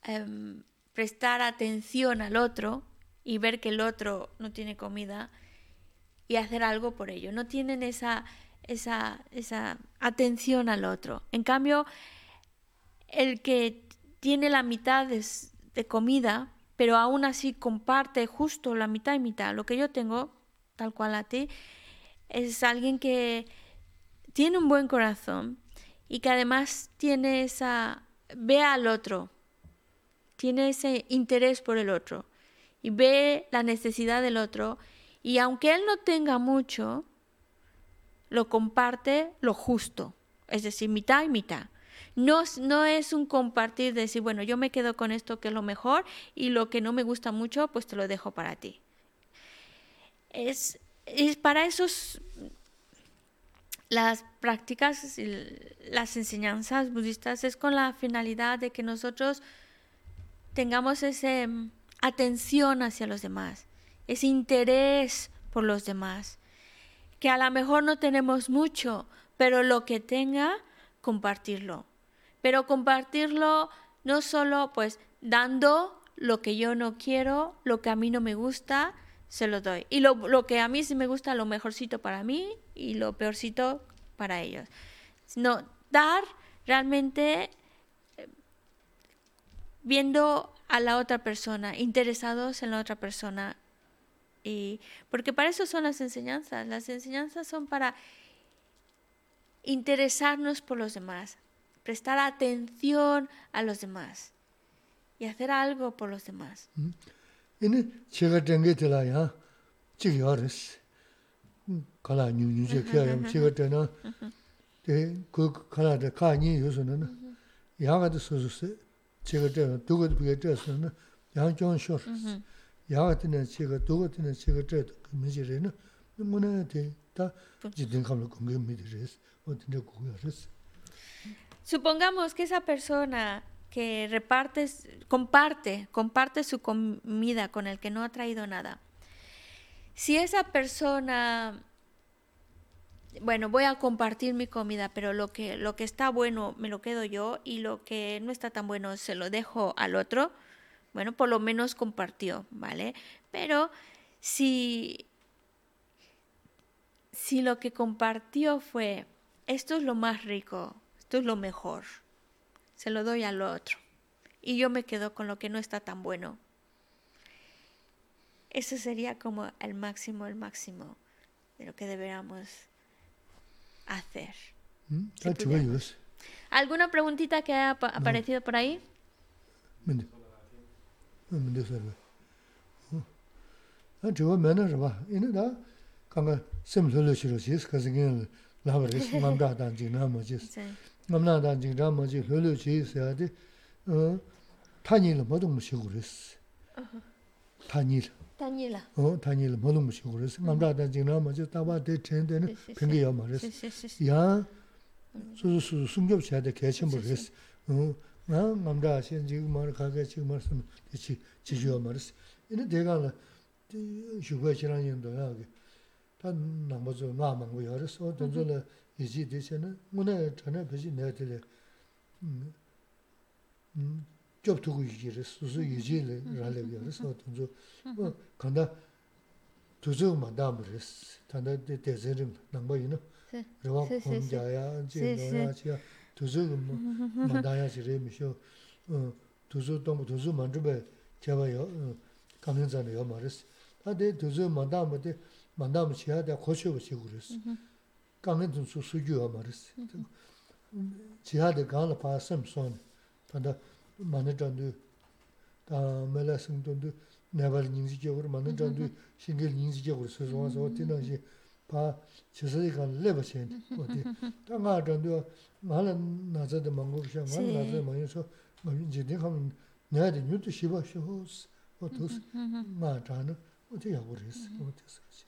em, prestar atención al otro y ver que el otro no tiene comida y hacer algo por ello. No tienen esa, esa, esa atención al otro. En cambio, el que tiene la mitad de, comida, pero aún así comparte justo la mitad y mitad, lo que yo tengo, tal cual a ti, es alguien que tiene un buen corazón y que además tiene esa, ve al otro, tiene ese interés por el otro y ve la necesidad del otro y aunque él no tenga mucho, lo comparte lo justo, es decir, mitad y mitad. No, es- no es un compartir de decir, bueno, yo me quedo con esto que es lo mejor y lo que no me gusta mucho, pues te lo dejo para ti. Es, para esos las prácticas, las enseñanzas budistas es con la finalidad de que nosotros tengamos esa atención hacia los demás, ese interés por los demás, que a lo mejor no tenemos mucho, pero lo que tenga, compartirlo. Pero compartirlo no solo pues dando lo que yo no quiero, lo que a mí no me gusta, se lo doy. Y lo, lo que a mí sí me gusta, lo mejorcito para mí y lo peorcito para ellos. No, dar realmente eh, viendo a la otra persona, interesados en la otra persona. Y porque para eso son las enseñanzas. Las enseñanzas son para interesarnos por los demás, prestar atención a los demás y hacer algo por los demás. Ini chiga ya, ya res. Kala nyu nyu che kya yam, chiga tena, te ku kala de ka nyi yu su na na, ya ga de su su se, chiga tena, duga de piga tre su na, ya jiong shor res. Ya ga tena chiga, duga tena chiga tre to ka mi chi re na, mu na te, ta jidin kamla kungi mi di res, o tena kuya res. Supongamos que esa persona que reparte, comparte, comparte su comida con el que no ha traído nada. Si esa persona, bueno, voy a compartir mi comida, pero lo que, lo que está bueno me lo quedo yo y lo que no está tan bueno se lo dejo al otro, bueno, por lo menos compartió, ¿vale? Pero si, si lo que compartió fue, esto es lo más rico, esto es lo mejor. Se lo doy al otro. Y yo me quedo con lo que no está tan bueno. Ese sería como el máximo, el máximo de lo que deberíamos hacer. Mm, ¿Alguna preguntita que ha aparecido no. por ahí? (laughs) Sí. ngam dan jing zhang ma ji lu lu chi se ya de ta ni la ma dong shi gu res ta ni la ta ni la o ta ni la ma dong shi gu res ngam dan jing zhang ma ji ta ba de chen de ne ping ge ya ma res ya su su sum gyop cha de ge chen bu res na ngam da xian ji ma ka ge chi ma sum de chi chi ju ma res ene de ga la shu ge chi ran yin do ya ge ta nang bo zo na mang gu ya res o dong zo le 가는 슈거치랑 인도야. 단 남아서 나만 거 열었어. 던져라 이지 대체는 문에 전에 배지 내들래. 음. 음. 접두고 이기를 수수 이지를 라래 열었어. 던져. 어, 간다 tuzu ma dam res tanda de de zerim nangba yin rewa Sí, sí, khom sí. ja ya ji Sí, no ya chi ya tuzu ma ma da ya ji re mi sho tuzu dong tuzu ma zhe jia ba yo ga ming zan yo ma res ta de tuzu ma dam de ma dam chi ya de ko shu bu chi gu res ga ming zun su su ju ya ma res chi ya de ga la pa sam son tanda ma ne zhan du 다 메라 승돈도 네발 닝지적으로 만든 전도 신경 닝지적으로 서서 어디는지 바 지서가 kāngi dzimsū sūgyūwa marisi. Chihādi kāngla pāsam sōni, tānda mani chandu, tā mēlā sīng chandu, nābāli nīngzi kiawar, mani chandu, shingil nīngzi kiawar, sūsōwa sō, tīnā shī pā chisari kāngla leba chēni, wati. Tā ngā chandu, ngā la nāzādi māngu kishā, ngā la nāzādi māngu sō, ngā yun jidin kāmi nyādi nyūtu shibā shihōs, watos, ngā chandu, wati yāgu rēs, wati sāshī.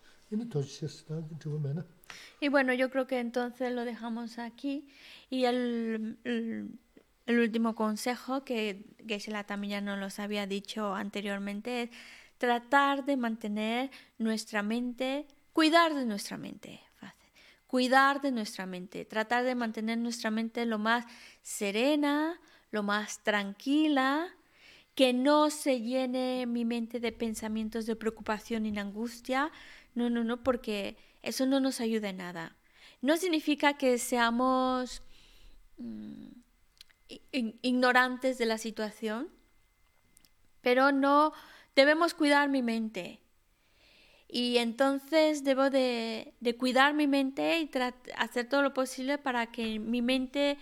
Y bueno, yo creo que entonces lo dejamos aquí. Y el, último consejo que Geshe-la también nos los había dicho anteriormente es tratar de mantener nuestra mente, cuidar de nuestra mente. Cuidar de nuestra mente, tratar de mantener nuestra mente lo más serena, lo más tranquila, que no se llene mi mente de pensamientos de preocupación y angustia. No, no, no, porque eso no nos ayuda en nada. No significa que seamos mm, ignorantes de la situación, pero no debemos cuidar mi mente. Y entonces debo de, cuidar mi mente y hacer todo lo posible para que mi mente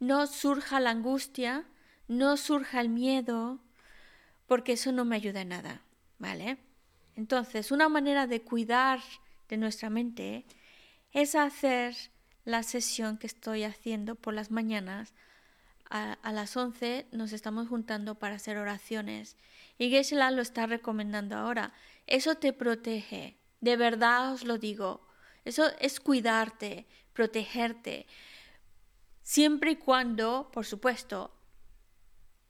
no surja la angustia, no surja el miedo, porque eso no me ayuda en nada, ¿vale? Entonces, una manera de cuidar de nuestra mente es hacer la sesión que estoy haciendo por las mañanas. A, las 11 nos estamos juntando para hacer oraciones. Y Geshe-la lo está recomendando ahora. Eso te protege. De verdad os lo digo. Eso es cuidarte, protegerte. Siempre y cuando, por supuesto,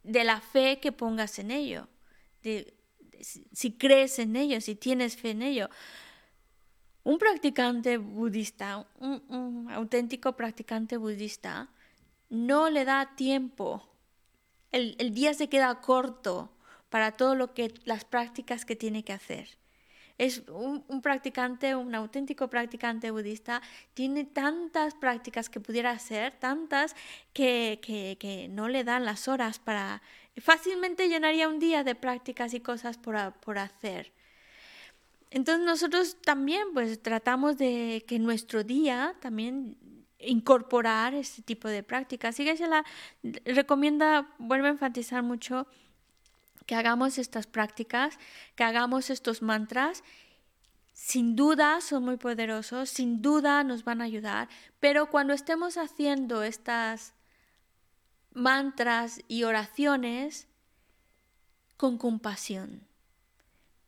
de la fe que pongas en ello. Si, si crees en ello, si tienes fe en ello. Un practicante budista, un, un auténtico practicante budista, no le da tiempo. El, el día se queda corto para todo lo que las prácticas que tiene que hacer. Es un, un practicante, un auténtico practicante budista, tiene tantas prácticas que pudiera hacer, tantas que, que, que no le dan las horas para... Fácilmente llenaría un día de prácticas y cosas por, por hacer. Entonces nosotros también pues tratamos de que nuestro día también incorporar este tipo de prácticas. Y que se la recomienda, vuelve a enfatizar mucho que hagamos estas prácticas, que hagamos estos mantras. Sin duda son muy poderosos, sin duda nos van a ayudar, pero cuando estemos haciendo estas mantras y oraciones con compasión,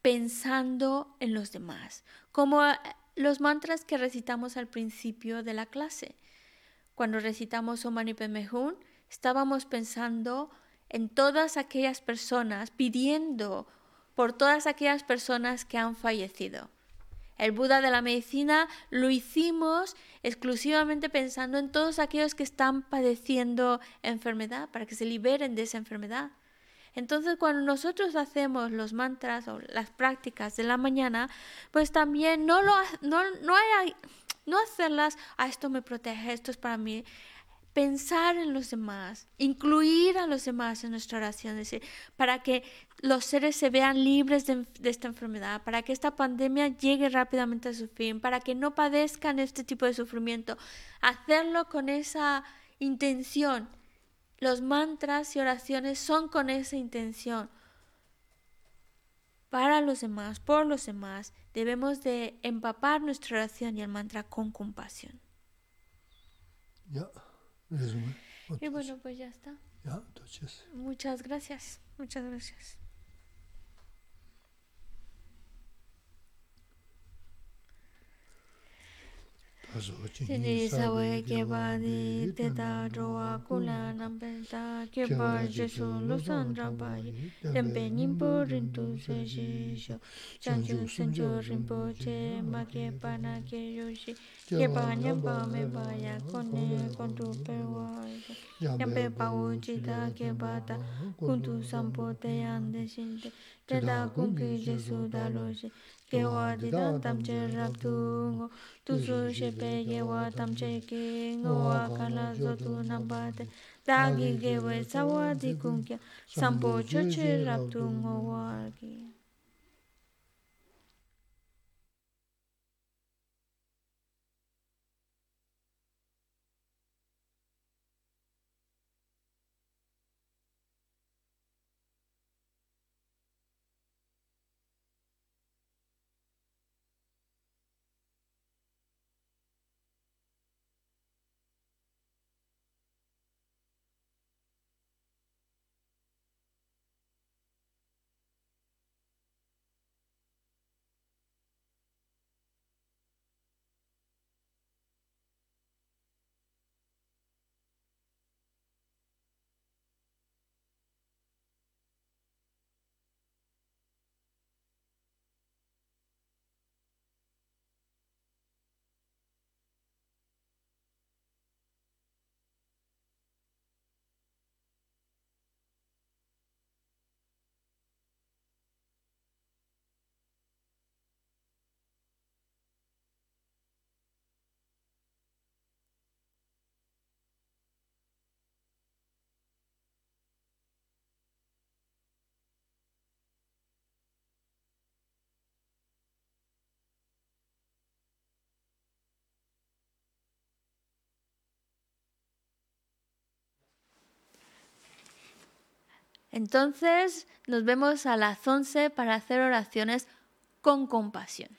pensando en los demás, como eh, los mantras que recitamos al principio de la clase. Cuando recitamos Om Mani Padme Hum, estábamos pensando en todas aquellas personas, pidiendo por todas aquellas personas que han fallecido. El Buda de la medicina lo hicimos exclusivamente pensando en todos aquellos que están padeciendo enfermedad, para que se liberen de esa enfermedad. Entonces, cuando nosotros hacemos los mantras o las prácticas de la mañana, pues también no, lo, no, no, hay- no hacerlas, a esto me protege, esto es para mí. Pensar en los demás, incluir a los demás en nuestra oración, decir, para que los seres se vean libres de, esta enfermedad, para que esta pandemia llegue rápidamente a su fin, para que no padezcan este tipo de sufrimiento. Hacerlo con esa intención. Los mantras y oraciones son con esa intención. Para los demás, por los demás, debemos de empapar nuestra oración y el mantra con compasión. 야 y bueno, pues ya está. Muchas gracias, muchas gracias. Sini sawe keba di teta roa kula nambe da keba jesu lusan ramba yi Tempe nimpo rintu se shi sho Chanchu sancho rinpo che ma keba na ke yoshi Keba nyamba me ba ya kone kontu perwa Nyambe pa uchi da keba da kuntu sampo te yande shinte Teta kunki jesu da lo shi gewa dida tamche rabdu ngo. tuzu shepe gewa tamche ke ngowa kala zotu nambate dagi gewe sawa dikung kya sampo choche rabdu ngowa ge. Entonces nos vemos a las 11 para hacer oraciones con compasión.